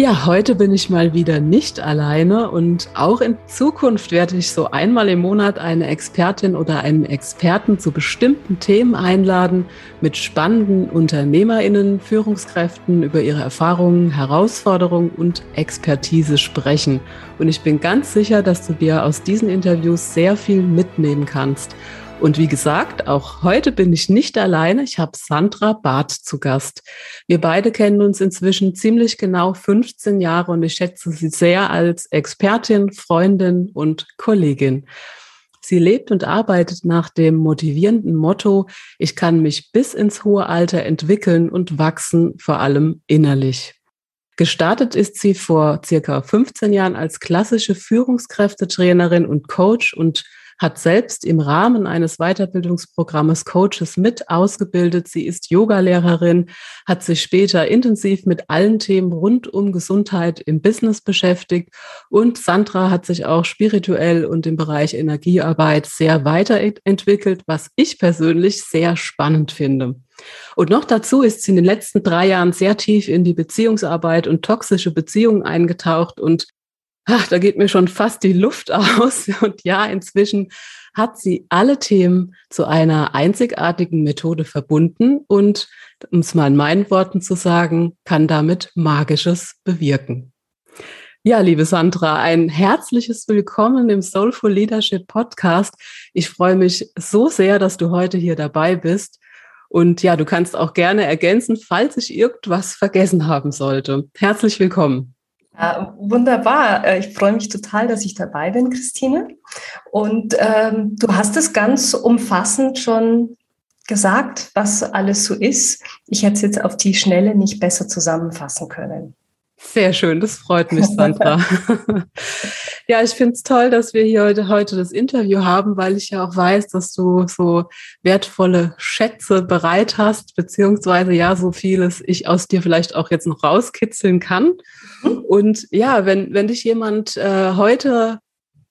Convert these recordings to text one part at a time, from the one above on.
Ja, heute bin ich mal wieder nicht alleine und auch in Zukunft werde ich so einmal im Monat eine Expertin oder einen Experten zu bestimmten Themen einladen, mit spannenden Unternehmerinnen, Führungskräften über ihre Erfahrungen, Herausforderungen und Expertise sprechen. Und ich bin ganz sicher, dass du dir aus diesen Interviews sehr viel mitnehmen kannst. Und wie gesagt, auch heute bin ich nicht alleine. Ich habe Sandra Barth zu Gast. Wir beide kennen uns inzwischen ziemlich genau 15 Jahre und ich schätze sie sehr als Expertin, Freundin und Kollegin. Sie lebt und arbeitet nach dem motivierenden Motto, ich kann mich bis ins hohe Alter entwickeln und wachsen, vor allem innerlich. Gestartet ist sie vor circa 15 Jahren als klassische Führungskräftetrainerin und Coach und hat selbst im Rahmen eines Weiterbildungsprogrammes Coaches mit ausgebildet. Sie ist Yogalehrerin, hat sich später intensiv mit allen Themen rund um Gesundheit im Business beschäftigt und Sandra hat sich auch spirituell und im Bereich Energiearbeit sehr weiterentwickelt, was ich persönlich sehr spannend finde. Und noch dazu ist sie in den letzten drei Jahren sehr tief in die Beziehungsarbeit und toxische Beziehungen eingetaucht und ach, da geht mir schon fast die Luft aus. Und ja, inzwischen hat sie alle Themen zu einer einzigartigen Methode verbunden und, um es mal in meinen Worten zu sagen, kann damit Magisches bewirken. Ja, liebe Sandra, ein herzliches Willkommen im Soulful Leadership Podcast. Ich freue mich so sehr, dass du heute hier dabei bist. Und ja, du kannst auch gerne ergänzen, falls ich irgendwas vergessen haben sollte. Herzlich willkommen. Ja, wunderbar. Äh, ich freue mich total, dass ich dabei bin, Christine. Und ähm, du hast es ganz umfassend schon gesagt, was alles so ist. Ich hätte es jetzt auf die Schnelle nicht besser zusammenfassen können. Sehr schön, das freut mich, Sandra. ja, ich finde es toll, dass wir hier heute, heute das Interview haben, weil ich ja auch weiß, dass du so wertvolle Schätze bereit hast, beziehungsweise ja, so vieles ich aus dir vielleicht auch jetzt noch rauskitzeln kann. Mhm. Und ja, wenn, wenn dich jemand äh, heute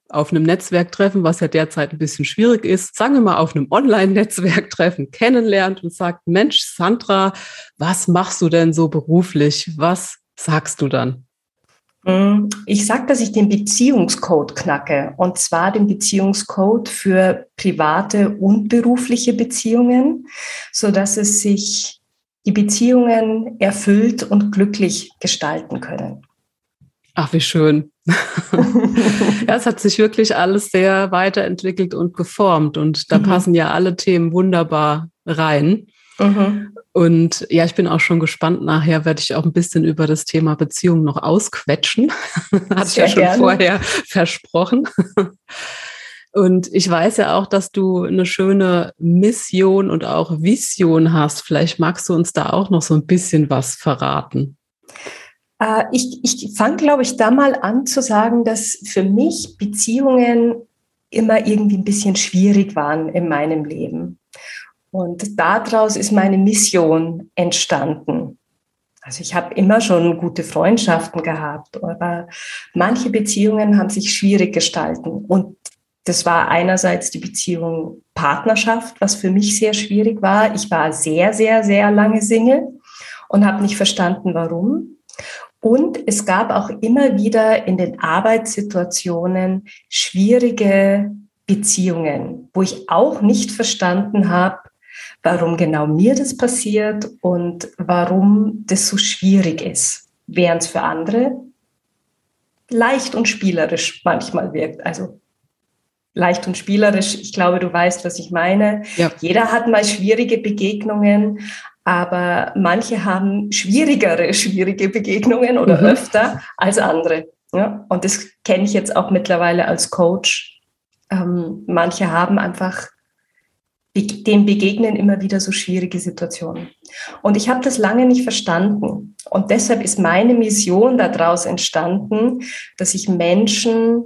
auf einem Netzwerktreffen, was ja derzeit ein bisschen schwierig ist, sagen wir mal auf einem Online-Netzwerktreffen kennenlernt und sagt, Mensch, Sandra, was machst du denn so beruflich? Was sagst du dann? Mm, ich sage, dass ich den Beziehungscode knacke, und zwar den Beziehungscode für private und berufliche Beziehungen, so dass es sich die Beziehungen erfüllt und glücklich gestalten können. Ach, wie schön. ja, es hat sich wirklich alles sehr weiterentwickelt und geformt und da mhm. passen ja alle Themen wunderbar rein. Mhm. Und ja, ich bin auch schon gespannt. Nachher werde ich auch ein bisschen über das Thema Beziehung noch ausquetschen. Hat ich ja schon gerne. vorher versprochen. Und ich weiß ja auch, dass du eine schöne Mission und auch Vision hast. Vielleicht magst du uns da auch noch so ein bisschen was verraten. Äh, ich ich fange, glaube ich, da mal an zu sagen, dass für mich Beziehungen immer irgendwie ein bisschen schwierig waren in meinem Leben. Und daraus ist meine Mission entstanden. Also ich habe immer schon gute Freundschaften gehabt, aber manche Beziehungen haben sich schwierig gestalten. Und das war einerseits die Beziehung Partnerschaft, was für mich sehr schwierig war. Ich war sehr, sehr, sehr lange Single und habe nicht verstanden, warum. Und es gab auch immer wieder in den Arbeitssituationen schwierige Beziehungen, wo ich auch nicht verstanden habe, warum genau mir das passiert und warum das so schwierig ist, während es für andere leicht und spielerisch manchmal wirkt. Also leicht und spielerisch. Ich glaube, du weißt, was ich meine. Ja. Jeder hat mal schwierige Begegnungen, aber manche haben schwierigere, schwierige Begegnungen oder mhm. öfter als andere. Ja? Und das kenne ich jetzt auch mittlerweile als Coach. Ähm, manche haben einfach dem begegnen immer wieder so schwierige Situationen. Und ich habe das lange nicht verstanden. Und deshalb ist meine Mission daraus entstanden, dass ich Menschen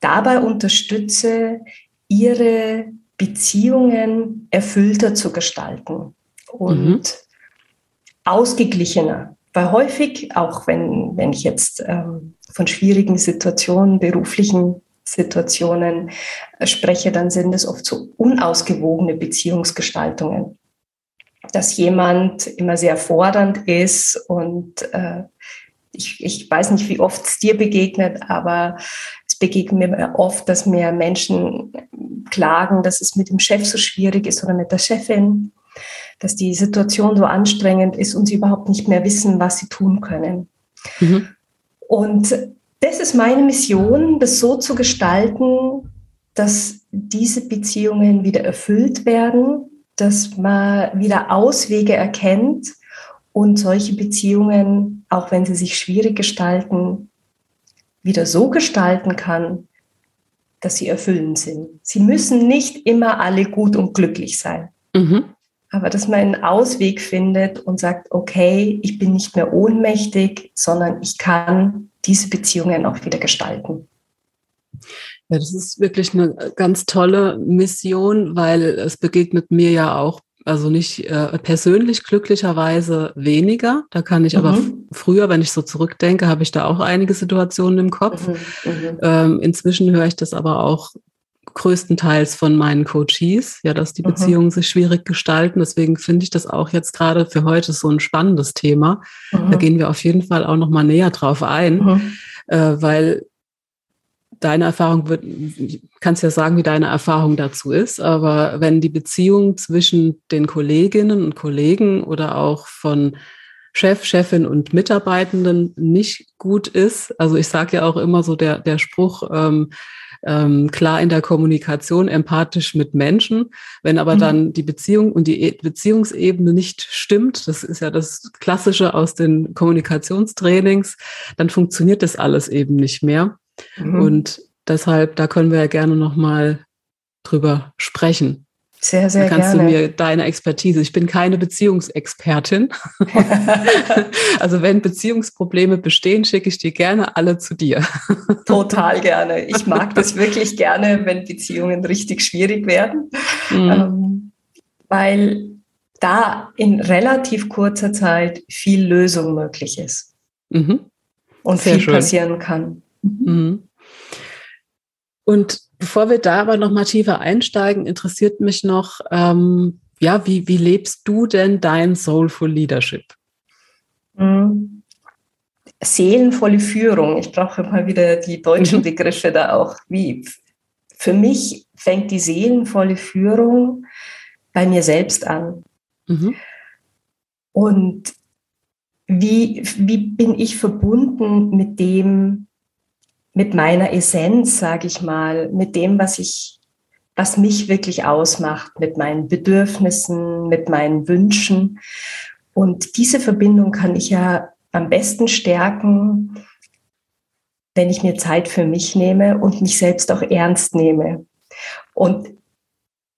dabei unterstütze, ihre Beziehungen erfüllter zu gestalten und mhm. ausgeglichener. Weil häufig, auch wenn, wenn ich jetzt ähm, von schwierigen Situationen, beruflichen Situationen spreche, dann sind es oft so unausgewogene Beziehungsgestaltungen. Dass jemand immer sehr fordernd ist und äh, ich, ich weiß nicht, wie oft es dir begegnet, aber es begegnet mir oft, dass mir Menschen klagen, dass es mit dem Chef so schwierig ist oder mit der Chefin, dass die Situation so anstrengend ist und sie überhaupt nicht mehr wissen, was sie tun können. Mhm. Und das ist meine Mission, das so zu gestalten, dass diese Beziehungen wieder erfüllt werden, dass man wieder Auswege erkennt und solche Beziehungen, auch wenn sie sich schwierig gestalten, wieder so gestalten kann, dass sie erfüllend sind. Sie müssen nicht immer alle gut und glücklich sein. Mhm. Aber dass man einen Ausweg findet und sagt, okay, ich bin nicht mehr ohnmächtig, sondern ich kann diese Beziehungen auch wieder gestalten. Ja, das ist wirklich eine ganz tolle Mission, weil es begegnet mir ja auch, also nicht äh, persönlich glücklicherweise weniger. Da kann ich mhm. aber früher, wenn ich so zurückdenke, habe ich da auch einige Situationen im Kopf. Mhm. Mhm. Ähm, inzwischen höre ich das aber auch größtenteils von meinen Coaches, ja, dass die mhm. Beziehungen sich schwierig gestalten. Deswegen finde ich das auch jetzt gerade für heute so ein spannendes Thema. Mhm. Da gehen wir auf jeden Fall auch noch mal näher drauf ein, mhm. äh, weil deine Erfahrung wird, kannst ja sagen, wie deine Erfahrung dazu ist, aber wenn die Beziehung zwischen den Kolleginnen und Kollegen oder auch von Chef, Chefin und Mitarbeitenden nicht gut ist, also ich sage ja auch immer so der, der Spruch, ähm, ähm, klar in der Kommunikation, empathisch mit Menschen. Wenn aber mhm. dann die Beziehung und die e Beziehungsebene nicht stimmt, das ist ja das Klassische aus den Kommunikationstrainings, dann funktioniert das alles eben nicht mehr. Mhm. Und deshalb, da können wir ja gerne nochmal drüber sprechen. Sehr, sehr da kannst gerne. du mir deine Expertise. Ich bin keine Beziehungsexpertin. also wenn Beziehungsprobleme bestehen, schicke ich die gerne alle zu dir. Total gerne. Ich mag das wirklich gerne, wenn Beziehungen richtig schwierig werden, mhm. ähm, weil da in relativ kurzer Zeit viel Lösung möglich ist mhm. und Sehr viel schön. passieren kann. Mhm. Und Bevor wir da aber noch mal tiefer einsteigen, interessiert mich noch, ähm, ja, wie, wie lebst du denn dein Soulful Leadership? Mhm. Seelenvolle Führung. Ich brauche mal wieder die deutschen mhm. Begriffe da auch. Wie für mich fängt die seelenvolle Führung bei mir selbst an. Mhm. Und wie, wie bin ich verbunden mit dem, mit meiner Essenz, sage ich mal, mit dem, was ich, was mich wirklich ausmacht, mit meinen Bedürfnissen, mit meinen Wünschen. Und diese Verbindung kann ich ja am besten stärken, wenn ich mir Zeit für mich nehme und mich selbst auch ernst nehme. Und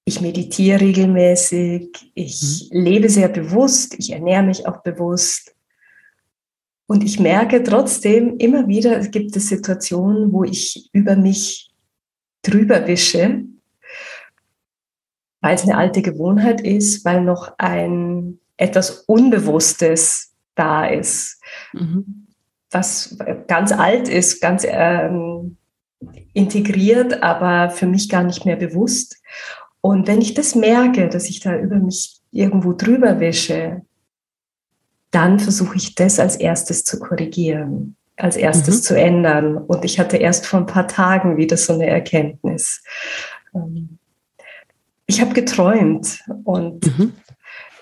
ich meditiere regelmäßig, ich mhm. lebe sehr bewusst, ich ernähre mich auch bewusst. Und ich merke trotzdem immer wieder, es gibt es Situationen, wo ich über mich drüber wische, weil es eine alte Gewohnheit ist, weil noch ein etwas Unbewusstes da ist, mhm. was ganz alt ist, ganz ähm, integriert, aber für mich gar nicht mehr bewusst. Und wenn ich das merke, dass ich da über mich irgendwo drüber wische, dann versuche ich das als erstes zu korrigieren, als erstes mhm. zu ändern. Und ich hatte erst vor ein paar Tagen wieder so eine Erkenntnis. Ähm, ich habe geträumt und mhm.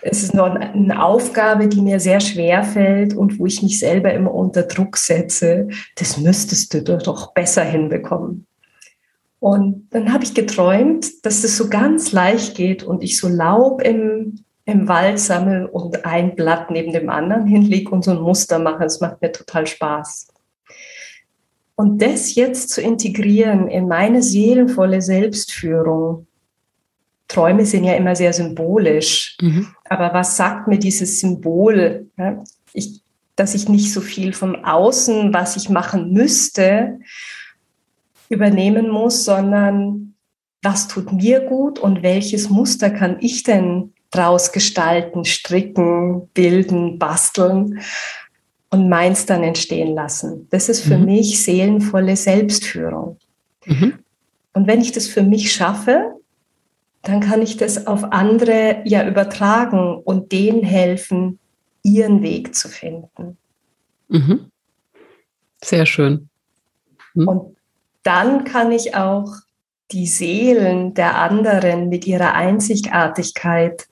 es ist noch eine Aufgabe, die mir sehr schwer fällt und wo ich mich selber immer unter Druck setze. Das müsstest du doch besser hinbekommen. Und dann habe ich geträumt, dass das so ganz leicht geht und ich so Laub im, im Wald sammle und ein Blatt neben dem anderen hinlege und so ein Muster mache. Es macht mir total Spaß. Und das jetzt zu integrieren in meine seelenvolle Selbstführung. Träume sind ja immer sehr symbolisch. Mhm. Aber was sagt mir dieses Symbol? Ich, dass ich nicht so viel vom Außen, was ich machen müsste, übernehmen muss, sondern was tut mir gut und welches Muster kann ich denn draus gestalten, stricken, bilden, basteln und meins dann entstehen lassen. Das ist für mhm. mich seelenvolle Selbstführung. Mhm. Und wenn ich das für mich schaffe, dann kann ich das auf andere ja übertragen und denen helfen, ihren Weg zu finden. Mhm. Sehr schön. Mhm. Und dann kann ich auch die Seelen der anderen mit ihrer Einzigartigkeit,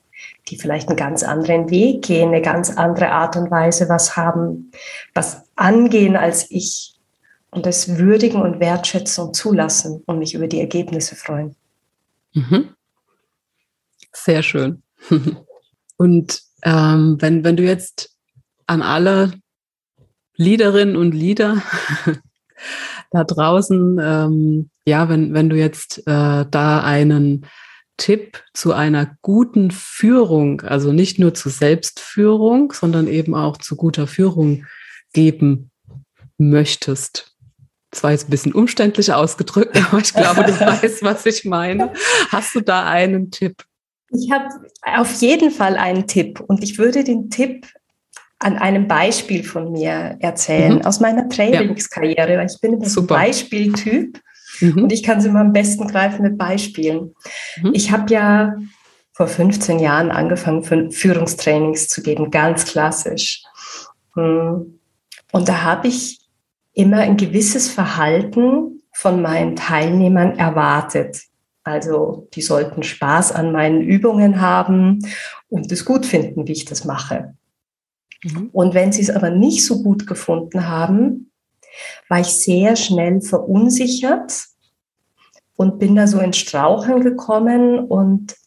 die vielleicht einen ganz anderen Weg gehen, eine ganz andere Art und Weise was haben, was angehen als ich und das würdigen und wertschätzen und zulassen und mich über die Ergebnisse freuen. Mhm. Sehr schön. Und ähm, wenn, wenn du jetzt an alle Liederinnen und Lieder da draußen, ähm, ja, wenn, wenn du jetzt äh, da einen Tipp zu einer guten Führung, also nicht nur zu Selbstführung, sondern eben auch zu guter Führung geben möchtest. Das war jetzt ein bisschen umständlich ausgedrückt, aber ich glaube, du weißt, was ich meine. Hast du da einen Tipp? Ich habe auf jeden Fall einen Tipp und ich würde den Tipp an einem Beispiel von mir erzählen, mhm. aus meiner Trainingskarriere. Ich bin ein. Beispieltyp mhm. und ich kann sie immer am besten greifen mit Beispielen. Mhm. Ich habe ja vor 15 Jahren angefangen, Führungstrainings zu geben, ganz klassisch. Hm. Und da habe ich immer ein gewisses Verhalten von meinen Teilnehmern erwartet. Also die sollten Spaß an meinen Übungen haben und es gut finden, wie ich das mache. Mhm. Und wenn sie es aber nicht so gut gefunden haben, war ich sehr schnell verunsichert und bin da so ins Straucheln gekommen und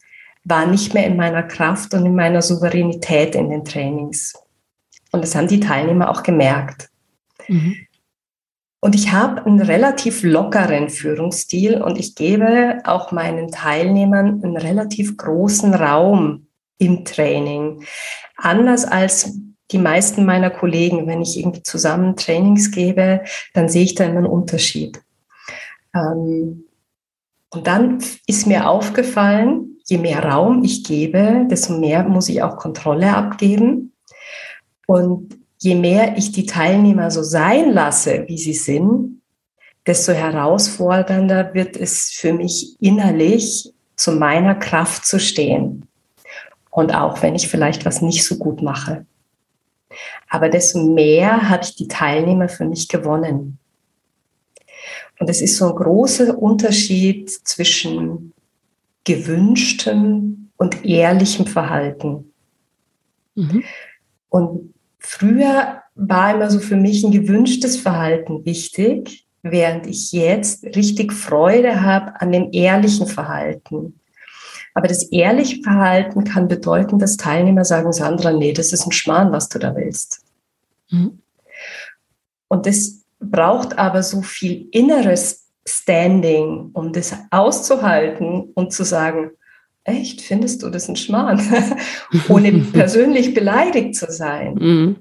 war nicht mehr in meiner Kraft und in meiner Souveränität in den Trainings. Und das haben die Teilnehmer auch gemerkt. Mhm. Und ich habe einen relativ lockeren Führungsstil und ich gebe auch meinen Teilnehmern einen relativ großen Raum im Training. Anders als die meisten meiner Kollegen, wenn ich irgendwie zusammen Trainings gebe, dann sehe ich da immer einen Unterschied. Ähm, und dann ist mir aufgefallen, je mehr Raum ich gebe, desto mehr muss ich auch Kontrolle abgeben. Und je mehr ich die Teilnehmer so sein lasse, wie sie sind, desto herausfordernder wird es für mich innerlich, zu meiner Kraft zu stehen. Und auch wenn ich vielleicht was nicht so gut mache. Aber desto mehr habe ich die Teilnehmer für mich gewonnen. Und es ist so ein großer Unterschied zwischen gewünschtem und ehrlichem Verhalten. Mhm. Und früher war immer so für mich ein gewünschtes Verhalten wichtig, während ich jetzt richtig Freude habe an dem ehrlichen Verhalten. Aber das ehrliche Verhalten kann bedeuten, dass Teilnehmer sagen, Sandra, nee, das ist ein Schmarrn, was du da willst. Mhm. Und das braucht aber so viel inneres Standing, um das auszuhalten und zu sagen, echt, findest du das ein Schmarrn? Ohne persönlich beleidigt zu sein. Mhm.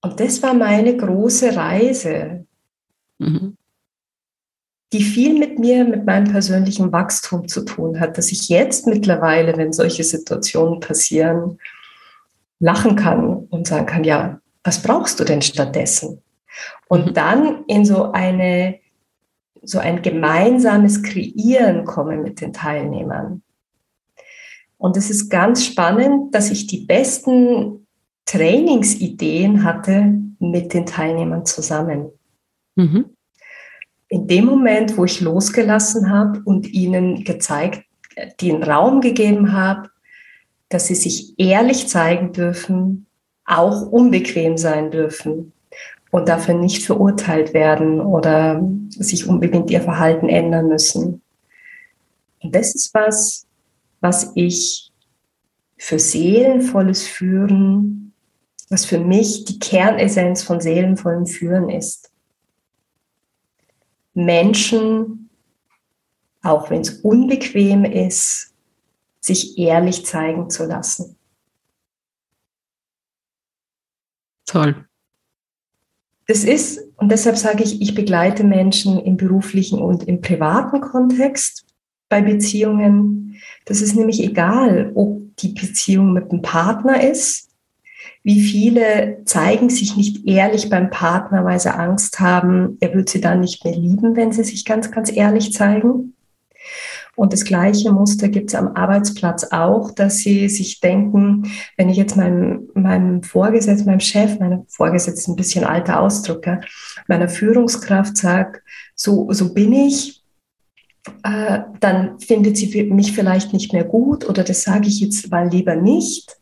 Und das war meine große Reise. Mhm die viel mit mir, mit meinem persönlichen Wachstum zu tun hat, dass ich jetzt mittlerweile, wenn solche Situationen passieren, lachen kann und sagen kann, ja, was brauchst du denn stattdessen? Und mhm. dann in so eine, so ein gemeinsames Kreieren komme mit den Teilnehmern. Und es ist ganz spannend, dass ich die besten Trainingsideen hatte mit den Teilnehmern zusammen. Mhm in dem Moment, wo ich losgelassen habe und ihnen gezeigt die einen Raum gegeben habe, dass sie sich ehrlich zeigen dürfen, auch unbequem sein dürfen und dafür nicht verurteilt werden oder sich unbedingt ihr Verhalten ändern müssen. Und das ist was, was ich für seelenvolles Führen, was für mich die Kernessenz von seelenvollem Führen ist. Menschen, auch wenn es unbequem ist, sich ehrlich zeigen zu lassen. Toll. Das ist, und deshalb sage ich, ich begleite Menschen im beruflichen und im privaten Kontext bei Beziehungen. Das ist nämlich egal, ob die Beziehung mit dem Partner ist. Wie viele zeigen sich nicht ehrlich beim Partner, weil sie Angst haben, er wird sie dann nicht mehr lieben, wenn sie sich ganz, ganz ehrlich zeigen. Und das gleiche Muster gibt es am Arbeitsplatz auch, dass sie sich denken, wenn ich jetzt meinem, meinem Vorgesetzten, meinem Chef, meinem Vorgesetzten ein bisschen alter Ausdruck, ja, meiner Führungskraft sage, so, so bin ich, äh, dann findet sie mich vielleicht nicht mehr gut oder das sage ich jetzt mal lieber nicht.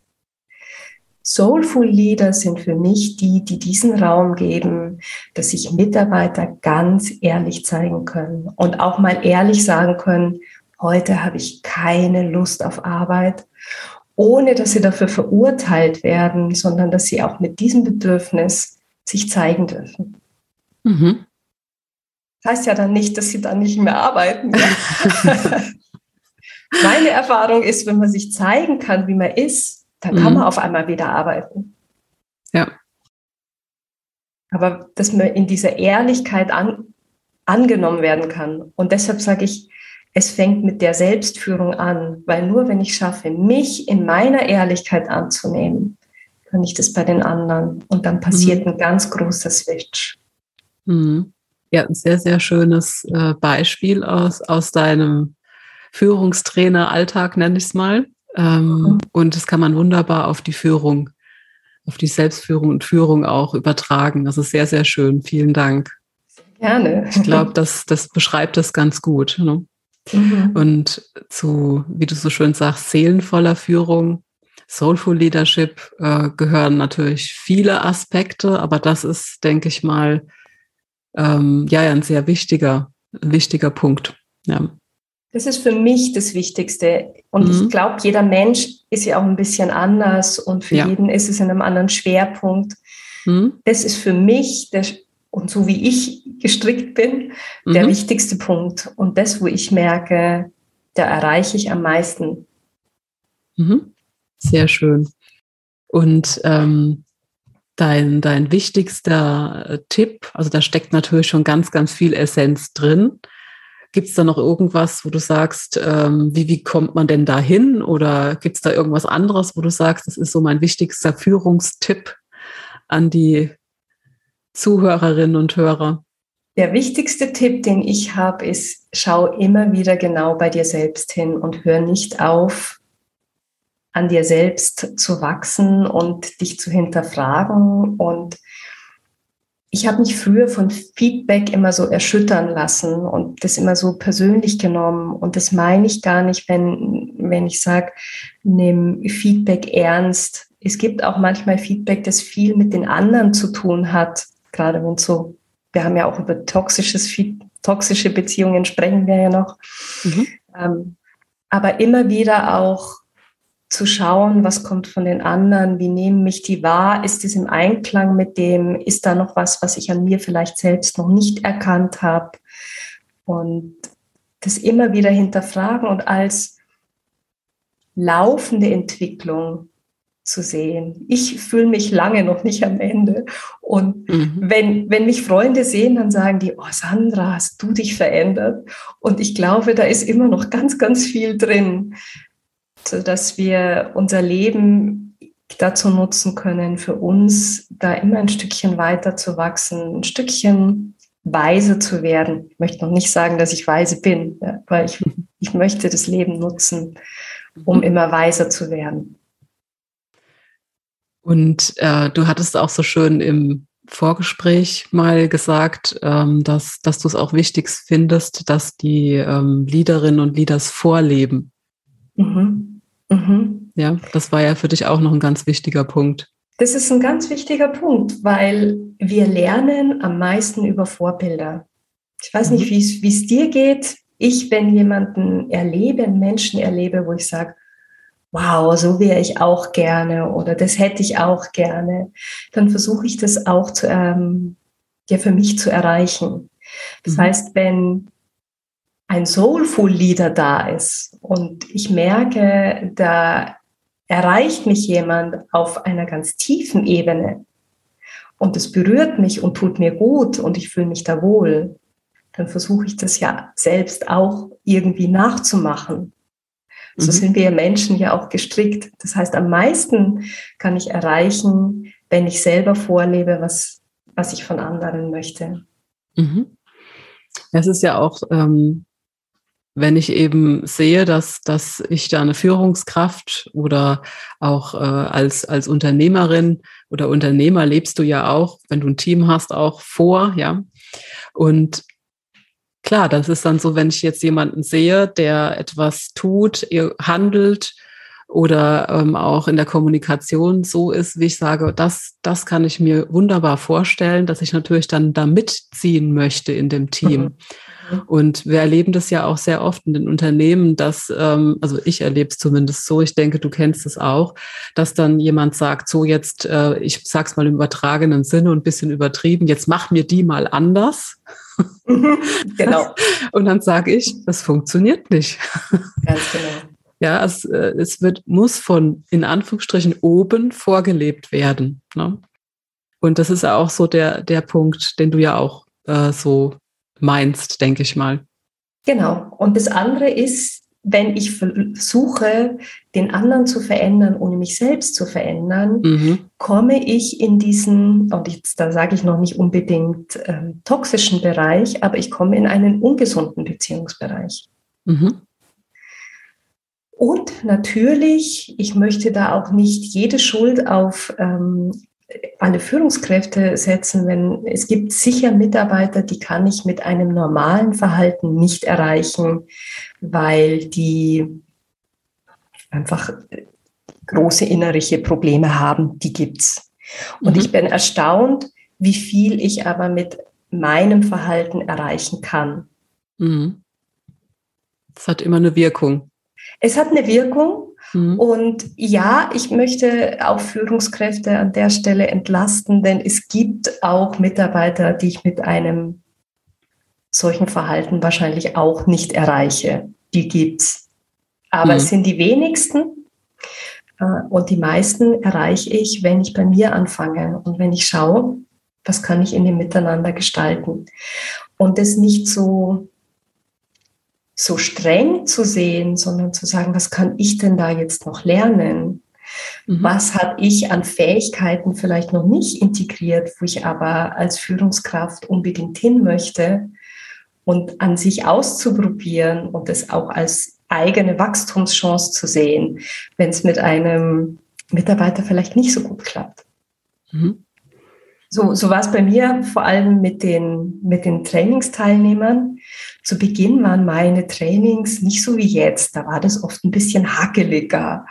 Soulful Leader sind für mich die, die diesen Raum geben, dass sich Mitarbeiter ganz ehrlich zeigen können und auch mal ehrlich sagen können, heute habe ich keine Lust auf Arbeit, ohne dass sie dafür verurteilt werden, sondern dass sie auch mit diesem Bedürfnis sich zeigen dürfen. Mhm. Das heißt ja dann nicht, dass sie dann nicht mehr arbeiten. Meine Erfahrung ist, wenn man sich zeigen kann, wie man ist, dann kann mhm. man auf einmal wieder arbeiten. Ja. Aber dass man in dieser Ehrlichkeit an, angenommen werden kann. Und deshalb sage ich, es fängt mit der Selbstführung an, weil nur wenn ich schaffe, mich in meiner Ehrlichkeit anzunehmen, kann ich das bei den anderen. Und dann passiert mhm. ein ganz großer Switch. Mhm. Ja, ein sehr, sehr schönes äh, Beispiel aus, aus deinem Führungstrainer-Alltag, nenne ich es mal. Ähm, mhm. Und das kann man wunderbar auf die Führung, auf die Selbstführung und Führung auch übertragen. Das ist sehr, sehr schön. Vielen Dank. Gerne. Ich glaube, das, das beschreibt das ganz gut. Ne? Mhm. Und zu, wie du so schön sagst, seelenvoller Führung, Soulful Leadership äh, gehören natürlich viele Aspekte, aber das ist, denke ich mal, ähm, ja, ein sehr wichtiger, wichtiger Punkt. Ja. Das ist für mich das Wichtigste. Und mhm. ich glaube, jeder Mensch ist ja auch ein bisschen anders und für ja. jeden ist es in einem anderen Schwerpunkt. Mhm. Das ist für mich der, und so wie ich gestrickt bin, mhm. der wichtigste Punkt. Und das, wo ich merke, da erreiche ich am meisten. Mhm. Sehr schön. Und ähm, dein, dein wichtigster äh, Tipp, also da steckt natürlich schon ganz, ganz viel Essenz drin. Gibt es da noch irgendwas, wo du sagst, ähm, wie, wie kommt man denn da hin? Oder gibt es da irgendwas anderes, wo du sagst, das ist so mein wichtigster Führungstipp an die Zuhörerinnen und Hörer? Der wichtigste Tipp, den ich habe, ist, schau immer wieder genau bei dir selbst hin und hör nicht auf, an dir selbst zu wachsen und dich zu hinterfragen. Und ich habe mich früher von Feedback immer so erschüttern lassen und das immer so persönlich genommen. Und das meine ich gar nicht, wenn, wenn ich sage, nimm Feedback ernst. Es gibt auch manchmal Feedback, das viel mit den anderen zu tun hat gerade wenn so, wir haben ja auch über toxisches, toxische Beziehungen sprechen wir ja noch. Mhm. Ähm, aber immer wieder auch zu schauen, was kommt von den anderen, wie nehmen mich die wahr, ist es im Einklang mit dem, ist da noch was, was ich an mir vielleicht selbst noch nicht erkannt habe und das immer wieder hinterfragen und als laufende Entwicklung zu sehen. Ich fühle mich lange noch nicht am Ende. Und mhm. wenn, wenn mich Freunde sehen, dann sagen die, oh Sandra, hast du dich verändert? Und ich glaube, da ist immer noch ganz, ganz viel drin, sodass wir unser Leben dazu nutzen können, für uns da immer ein Stückchen weiter zu wachsen, ein Stückchen weise zu werden. Ich möchte noch nicht sagen, dass ich weise bin, weil ich, ich möchte das Leben nutzen, um immer weiser zu werden. Und äh, du hattest auch so schön im Vorgespräch mal gesagt, ähm, dass, dass du es auch wichtig findest, dass die ähm, Leaderinnen und Leaders vorleben. Mhm. Mhm. Ja, das war ja für dich auch noch ein ganz wichtiger Punkt. Das ist ein ganz wichtiger Punkt, weil wir lernen am meisten über Vorbilder. Ich weiß nicht, mhm. wie es dir geht. Ich, wenn jemanden erlebe, Menschen erlebe, wo ich sage, wow, so wäre ich auch gerne oder das hätte ich auch gerne, dann versuche ich das auch zu, ähm, ja, für mich zu erreichen. Das mhm. heißt, wenn ein Soulful Leader da ist und ich merke, da erreicht mich jemand auf einer ganz tiefen Ebene und es berührt mich und tut mir gut und ich fühle mich da wohl, dann versuche ich das ja selbst auch irgendwie nachzumachen. So mhm. sind wir Menschen ja auch gestrickt. Das heißt, am meisten kann ich erreichen, wenn ich selber vorlebe, was, was ich von anderen möchte. Mhm. Es ist ja auch ähm, wenn ich eben sehe, dass, dass ich da eine Führungskraft oder auch äh, als, als Unternehmerin oder Unternehmer lebst du ja auch, wenn du ein Team hast, auch vor, ja. Und klar, das ist dann so, wenn ich jetzt jemanden sehe, der etwas tut, handelt oder ähm, auch in der Kommunikation so ist, wie ich sage, das, das kann ich mir wunderbar vorstellen, dass ich natürlich dann da mitziehen möchte in dem Team. Mhm. Und wir erleben das ja auch sehr oft in den Unternehmen, dass, ähm, also ich erlebe es zumindest so, ich denke, du kennst es auch, dass dann jemand sagt, so jetzt, äh, ich sag's mal im übertragenen Sinne und ein bisschen übertrieben, jetzt mach mir die mal anders. genau. Und dann sage ich, das funktioniert nicht. Ganz genau. Ja, es, äh, es wird, muss von in Anführungsstrichen oben vorgelebt werden. Ne? Und das ist auch so der, der Punkt, den du ja auch äh, so meinst, denke ich mal. Genau. Und das andere ist, wenn ich versuche, den anderen zu verändern, ohne mich selbst zu verändern, mhm. komme ich in diesen, und jetzt, da sage ich noch nicht unbedingt äh, toxischen Bereich, aber ich komme in einen ungesunden Beziehungsbereich. Mhm. Und natürlich, ich möchte da auch nicht jede Schuld auf ähm, alle Führungskräfte setzen, wenn es gibt sicher Mitarbeiter, die kann ich mit einem normalen Verhalten nicht erreichen, weil die einfach große innerliche Probleme haben, die gibt's. Und mhm. ich bin erstaunt, wie viel ich aber mit meinem Verhalten erreichen kann. Mhm. Das hat immer eine Wirkung. Es hat eine Wirkung Mhm. Und ja, ich möchte auch Führungskräfte an der Stelle entlasten, denn es gibt auch Mitarbeiter, die ich mit einem solchen Verhalten wahrscheinlich auch nicht erreiche. Die gibt's. Aber mhm. es sind die wenigsten. Äh, und die meisten erreiche ich, wenn ich bei mir anfange und wenn ich schaue, was kann ich in dem Miteinander gestalten. Und das nicht so so streng zu sehen, sondern zu sagen, was kann ich denn da jetzt noch lernen? Mhm. Was habe ich an Fähigkeiten vielleicht noch nicht integriert, wo ich aber als Führungskraft unbedingt hin möchte? Und an sich auszuprobieren und es auch als eigene Wachstumschance zu sehen, wenn es mit einem Mitarbeiter vielleicht nicht so gut klappt. Mhm. So, so war es bei mir vor allem mit den, mit den Trainingsteilnehmern. Zu Beginn waren meine Trainings nicht so wie jetzt. Da war das oft ein bisschen hackeliger.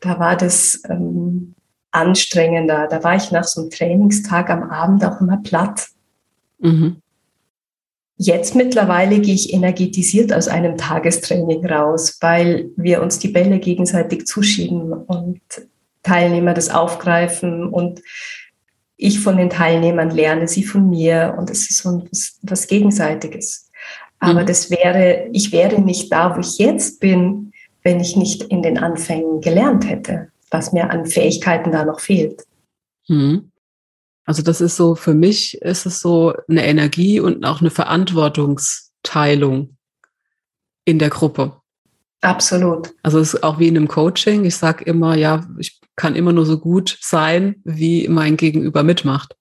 Da war das ähm, anstrengender. Da war ich nach so einem Trainingstag am Abend auch immer platt. Mhm. Jetzt mittlerweile gehe ich energetisiert aus einem Tagestraining raus, weil wir uns die Bälle gegenseitig zuschieben und Teilnehmer das aufgreifen und ich von den Teilnehmern lerne, sie von mir und es ist so was, was Gegenseitiges. Aber mhm. das wäre, ich wäre nicht da, wo ich jetzt bin, wenn ich nicht in den Anfängen gelernt hätte, was mir an Fähigkeiten da noch fehlt. Mhm. Also das ist so, für mich ist es so eine Energie und auch eine Verantwortungsteilung in der Gruppe. Absolut. Also es ist auch wie in einem Coaching. Ich sage immer, ja, ich kann immer nur so gut sein, wie mein Gegenüber mitmacht.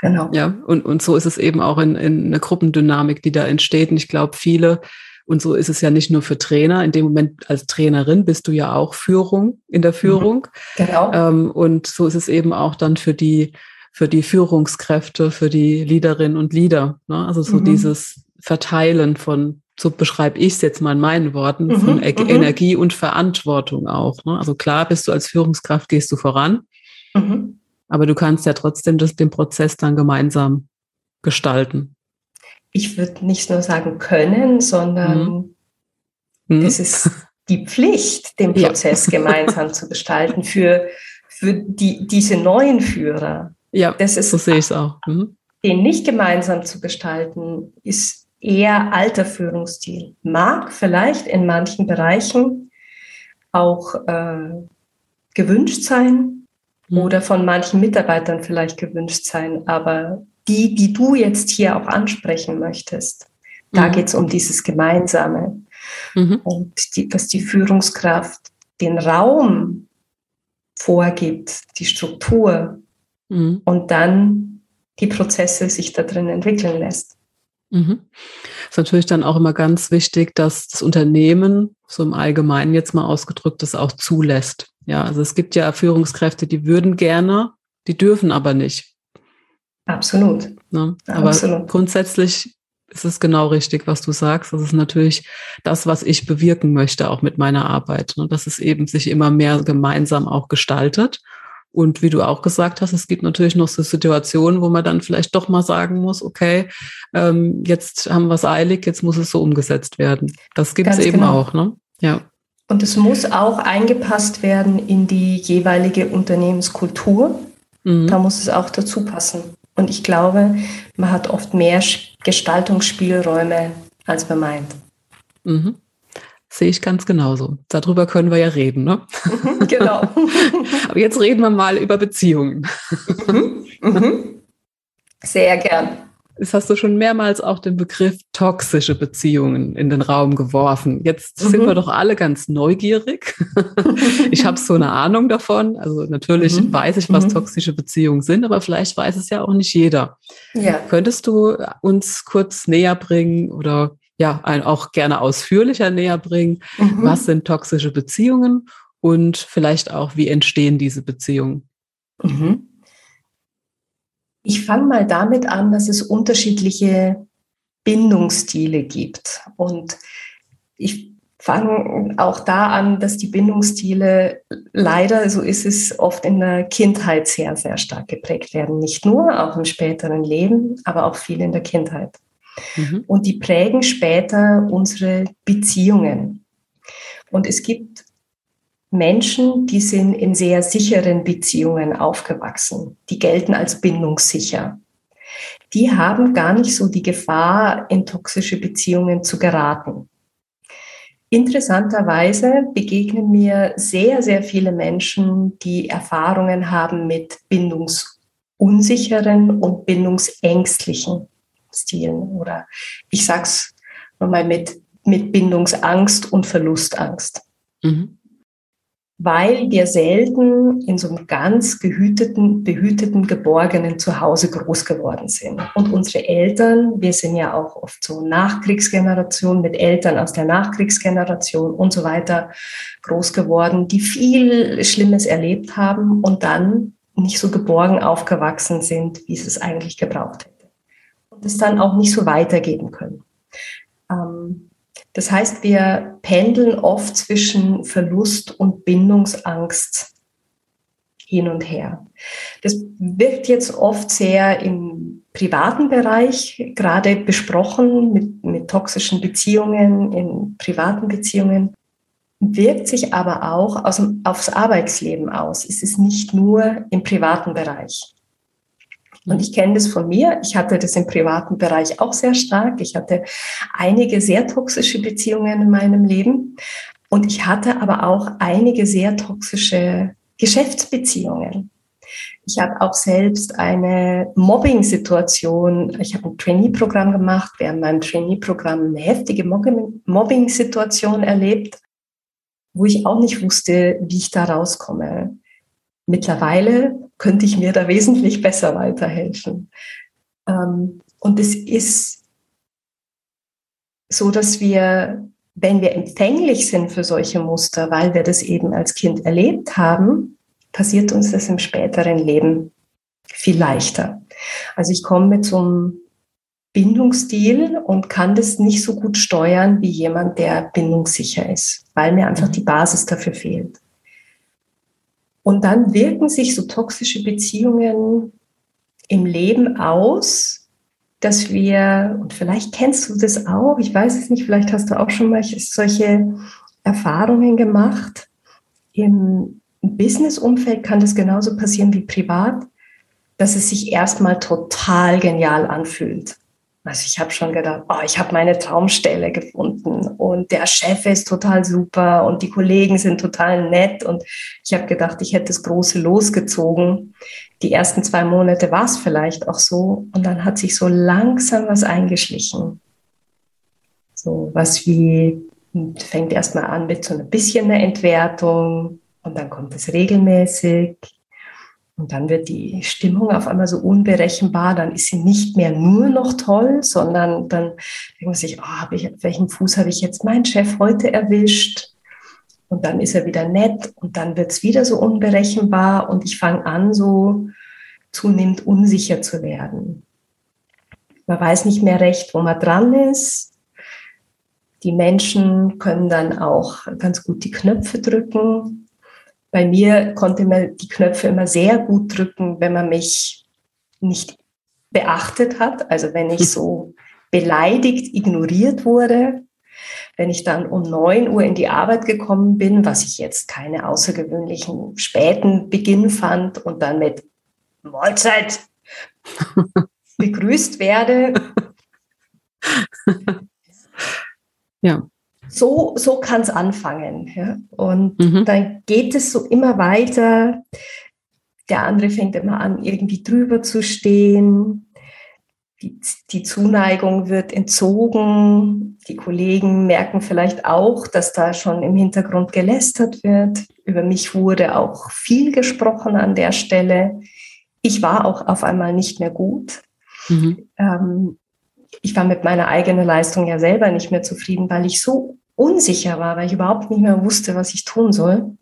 Genau. Ja, und, und so ist es eben auch in, in einer Gruppendynamik, die da entsteht. Und ich glaube, viele, und so ist es ja nicht nur für Trainer, in dem Moment als Trainerin bist du ja auch Führung in der Führung. Mhm. Genau. Ähm, und so ist es eben auch dann für die, für die Führungskräfte, für die Leaderinnen und Leader. Ne? Also so mhm. dieses Verteilen von so beschreibe ich es jetzt mal in meinen Worten, mhm, von e mhm. Energie und Verantwortung auch. Ne? Also klar bist du als Führungskraft, gehst du voran, mhm. aber du kannst ja trotzdem das, den Prozess dann gemeinsam gestalten. Ich würde nicht nur sagen können, sondern mhm. mhm. es ist die Pflicht, den Prozess ja. gemeinsam zu gestalten für, für die, diese neuen Führer. Ja, das ist, so sehe ich es auch. Mhm. Den nicht gemeinsam zu gestalten, ist eher alter Führungsstil. Mag vielleicht in manchen Bereichen auch äh, gewünscht sein mhm. oder von manchen Mitarbeitern vielleicht gewünscht sein, aber die, die du jetzt hier auch ansprechen möchtest, mhm. da geht es um dieses Gemeinsame. Mhm. Und die, dass die Führungskraft den Raum vorgibt, die Struktur mhm. und dann die Prozesse sich da drin entwickeln lässt. Mhm. Ist natürlich dann auch immer ganz wichtig, dass das Unternehmen, so im Allgemeinen jetzt mal ausgedrückt, das auch zulässt. Ja, also es gibt ja Führungskräfte, die würden gerne, die dürfen aber nicht. Absolut. Ne? Aber Absolut. grundsätzlich ist es genau richtig, was du sagst. Das ist natürlich das, was ich bewirken möchte, auch mit meiner Arbeit. Ne? Dass es eben sich immer mehr gemeinsam auch gestaltet. Und wie du auch gesagt hast, es gibt natürlich noch so Situationen, wo man dann vielleicht doch mal sagen muss, okay, ähm, jetzt haben wir es eilig, jetzt muss es so umgesetzt werden. Das gibt es eben genau. auch, ne? Ja. Und es muss auch eingepasst werden in die jeweilige Unternehmenskultur. Mhm. Da muss es auch dazu passen. Und ich glaube, man hat oft mehr Gestaltungsspielräume, als man meint. Mhm. Sehe ich ganz genauso. Darüber können wir ja reden, ne? Mhm, genau. Aber jetzt reden wir mal über Beziehungen. Mhm. Mhm. Sehr gern. Jetzt hast du schon mehrmals auch den Begriff toxische Beziehungen in den Raum geworfen. Jetzt mhm. sind wir doch alle ganz neugierig. ich habe so eine Ahnung davon. Also natürlich mhm. weiß ich, was mhm. toxische Beziehungen sind, aber vielleicht weiß es ja auch nicht jeder. Ja. Könntest du uns kurz näher bringen oder ja auch gerne ausführlicher näher bringen? Mhm. Was sind toxische Beziehungen und vielleicht auch, wie entstehen diese Beziehungen? Mhm. Ich fange mal damit an, dass es unterschiedliche Bindungsstile gibt. Und ich fange auch da an, dass die Bindungsstile leider, so ist es oft in der Kindheit sehr, sehr stark geprägt werden. Nicht nur, auch im späteren Leben, aber auch viel in der Kindheit. Mhm. Und die prägen später unsere Beziehungen. Und es gibt Menschen, die sind in sehr sicheren Beziehungen aufgewachsen. Die gelten als bindungssicher. Die haben gar nicht so die Gefahr, in toxische Beziehungen zu geraten. Interessanterweise begegnen mir sehr, sehr viele Menschen, die Erfahrungen haben mit bindungsunsicheren und bindungsängstlichen Stilen oder ich sag's nochmal mit, mit Bindungsangst und Verlustangst. Mhm weil wir selten in so einem ganz gehüteten, behüteten, geborgenen Zuhause groß geworden sind. Und unsere Eltern, wir sind ja auch oft so Nachkriegsgeneration mit Eltern aus der Nachkriegsgeneration und so weiter groß geworden, die viel Schlimmes erlebt haben und dann nicht so geborgen aufgewachsen sind, wie es es eigentlich gebraucht hätte. Es dann auch nicht so weitergeben können. Ähm, das heißt, wir pendeln oft zwischen Verlust und Bindungsangst hin und her. Das wird jetzt oft sehr im privaten Bereich gerade besprochen mit, mit toxischen Beziehungen, in privaten Beziehungen, wirkt sich aber auch aus, aufs Arbeitsleben aus. Es ist nicht nur im privaten Bereich. Und ich kenne das von mir. Ich hatte das im privaten Bereich auch sehr stark. Ich hatte einige sehr toxische Beziehungen in meinem Leben. Und ich hatte aber auch einige sehr toxische Geschäftsbeziehungen. Ich habe auch selbst eine Mobbing-Situation, ich habe ein Trainee-Programm gemacht, während meinem Trainee-Programm eine heftige Mobbing-Situation erlebt, wo ich auch nicht wusste, wie ich da rauskomme. Mittlerweile könnte ich mir da wesentlich besser weiterhelfen. Ähm, und es ist so, dass wir, wenn wir empfänglich sind für solche Muster, weil wir das eben als Kind erlebt haben, passiert uns das im späteren Leben viel leichter. Also ich komme einem Bindungsstil und kann das nicht so gut steuern wie jemand, der bindungssicher ist, weil mir einfach die Basis dafür fehlt. Und dann wirken sich so toxische Beziehungen im Leben aus, dass wir, und vielleicht kennst du das auch, ich weiß es nicht, vielleicht hast du auch schon mal solche Erfahrungen gemacht. Im Business-Umfeld kann das genauso passieren wie privat, dass es sich erstmal total genial anfühlt. Also ich habe schon gedacht, oh, ich habe meine Traumstelle gefunden und der Chef ist total super und die Kollegen sind total nett und ich habe gedacht, ich hätte das große losgezogen. Die ersten zwei Monate war es vielleicht auch so und dann hat sich so langsam was eingeschlichen. So was wie, fängt erstmal an mit so ein bisschen eine Entwertung und dann kommt es regelmäßig und dann wird die Stimmung auf einmal so unberechenbar. Dann ist sie nicht mehr nur noch toll, sondern dann denkt man sich, oh, ich, welchen Fuß habe ich jetzt meinen Chef heute erwischt? Und dann ist er wieder nett und dann wird es wieder so unberechenbar und ich fange an, so zunehmend unsicher zu werden. Man weiß nicht mehr recht, wo man dran ist. Die Menschen können dann auch ganz gut die Knöpfe drücken bei mir konnte man die Knöpfe immer sehr gut drücken, wenn man mich nicht beachtet hat. Also wenn ich so beleidigt, ignoriert wurde. Wenn ich dann um 9 Uhr in die Arbeit gekommen bin, was ich jetzt keine außergewöhnlichen späten Beginn fand und dann mit Mahlzeit begrüßt werde. Ja so, so kann es anfangen. Ja? Und mhm. dann geht es so immer weiter. Der andere fängt immer an, irgendwie drüber zu stehen. Die, die Zuneigung wird entzogen. Die Kollegen merken vielleicht auch, dass da schon im Hintergrund gelästert wird. Über mich wurde auch viel gesprochen an der Stelle. Ich war auch auf einmal nicht mehr gut. Mhm. Ähm, ich war mit meiner eigenen Leistung ja selber nicht mehr zufrieden, weil ich so unsicher war, weil ich überhaupt nicht mehr wusste, was ich tun soll,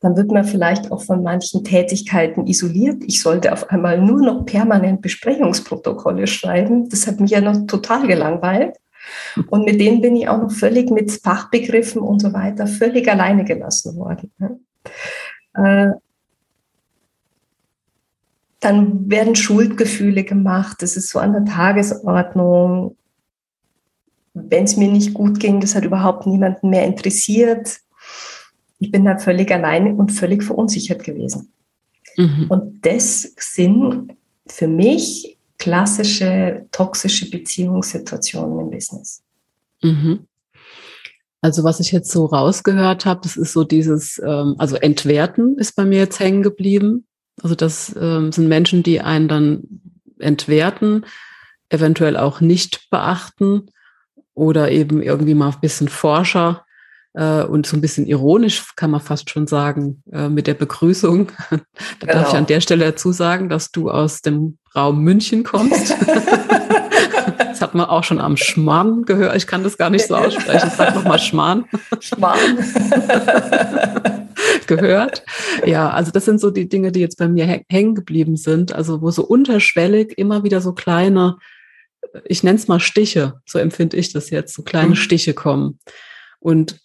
dann wird man vielleicht auch von manchen Tätigkeiten isoliert. Ich sollte auf einmal nur noch permanent Besprechungsprotokolle schreiben. Das hat mich ja noch total gelangweilt. Und mit denen bin ich auch noch völlig mit Fachbegriffen und so weiter völlig alleine gelassen worden. Äh, dann werden Schuldgefühle gemacht. Das ist so an der Tagesordnung wenn es mir nicht gut ging, das hat überhaupt niemanden mehr interessiert. Ich bin da völlig alleine und völlig verunsichert gewesen. Mhm. Und das sind für mich klassische toxische Beziehungssituationen im Business. Mhm. Also was ich jetzt so rausgehört habe, das ist so dieses, ähm, also Entwerten ist bei mir jetzt hängen geblieben. Also das ähm, sind Menschen, die einen dann entwerten, eventuell auch nicht beachten oder eben irgendwie mal ein bisschen Forscher äh, und so ein bisschen ironisch, kann man fast schon sagen, äh, mit der Begrüßung. da genau. darf ich genau. an der Stelle dazu sagen, dass du aus dem Raum München kommst. das hat man auch schon am Schmarrn gehört. Ich kann das gar nicht so aussprechen. Sag nochmal Schmarrn. Schmarrn. gehört. Ja, also das sind so die Dinge, die jetzt bei mir hängen geblieben sind. Also wo so unterschwellig immer wieder so kleine ich nenne es mal Stiche, so empfinde ich das jetzt, so kleine mhm. Stiche kommen. Und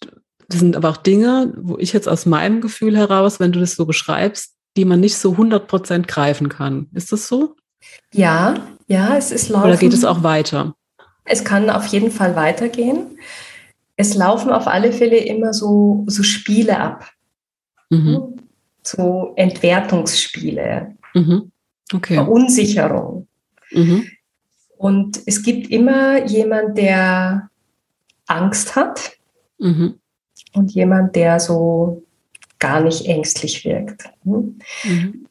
das sind aber auch Dinge, wo ich jetzt aus meinem Gefühl heraus, wenn du das so beschreibst, die man nicht so 100 Prozent greifen kann. Ist das so? Ja, ja, es ist laufen. Oder geht es auch weiter? Es kann auf jeden Fall weitergehen. Es laufen auf alle Fälle immer so, so Spiele ab. Mhm. So Entwertungsspiele. Mhm. Okay. Verunsicherung. Mhm. Und es gibt immer jemand, der Angst hat mhm. und jemand, der so gar nicht ängstlich wirkt. Hm? Mhm.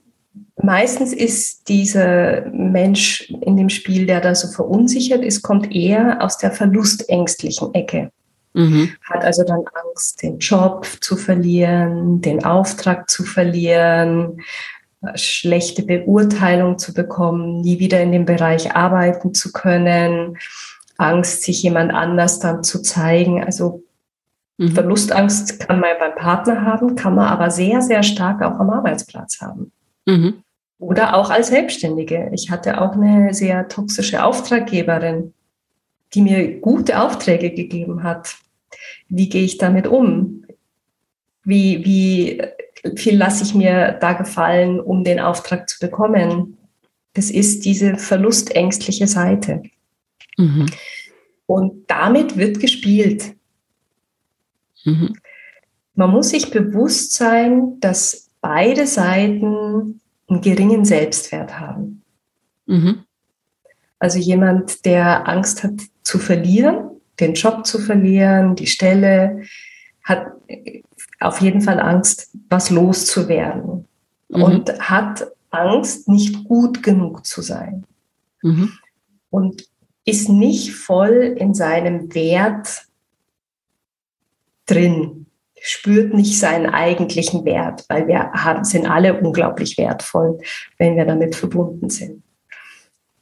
Meistens ist dieser Mensch in dem Spiel, der da so verunsichert ist, kommt eher aus der verlustängstlichen Ecke. Mhm. Hat also dann Angst, den Job zu verlieren, den Auftrag zu verlieren, schlechte Beurteilung zu bekommen, nie wieder in dem Bereich arbeiten zu können, Angst, sich jemand anders dann zu zeigen. Also mhm. Verlustangst kann man beim Partner haben, kann man aber sehr, sehr stark auch am Arbeitsplatz haben. Mhm. Oder auch als Selbstständige. Ich hatte auch eine sehr toxische Auftraggeberin, die mir gute Aufträge gegeben hat. Wie gehe ich damit um? Wie, wie viel lasse ich mir da gefallen, um den Auftrag zu bekommen? Das ist diese verlustängstliche Seite. Mhm. Und damit wird gespielt. Mhm. Man muss sich bewusst sein, dass beide Seiten einen geringen Selbstwert haben. Mhm. Also jemand, der Angst hat zu verlieren, den Job zu verlieren, die Stelle, hat auf jeden Fall Angst, was loszuwerden mhm. und hat Angst, nicht gut genug zu sein. Mhm. Und ist nicht voll in seinem Wert drin, spürt nicht seinen eigentlichen Wert, weil wir haben, sind alle unglaublich wertvoll, wenn wir damit verbunden sind.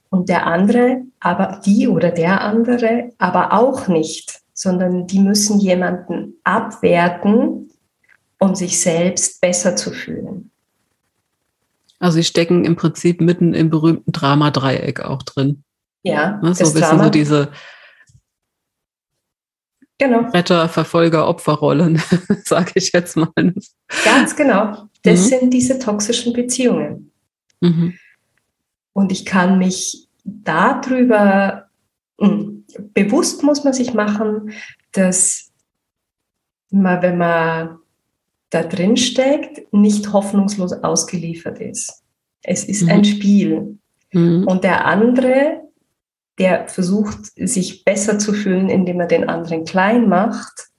Und der andere, aber die oder der andere, aber auch nicht, sondern die müssen jemanden abwerten, um sich selbst besser zu fühlen. Also sie stecken im Prinzip mitten im berühmten Drama-Dreieck auch drin. Ja, ne? so ein bisschen Drama. so diese genau. Retter, Verfolger, Opferrollen, sage ich jetzt mal. Ganz genau. Das mhm. sind diese toxischen Beziehungen. Mhm. Und ich kann mich darüber, hm, bewusst muss man sich machen, dass man, wenn man da drin steckt, nicht hoffnungslos ausgeliefert ist. Es ist mhm. ein Spiel. Mhm. Und der andere, der versucht, sich besser zu fühlen, indem er den anderen klein macht,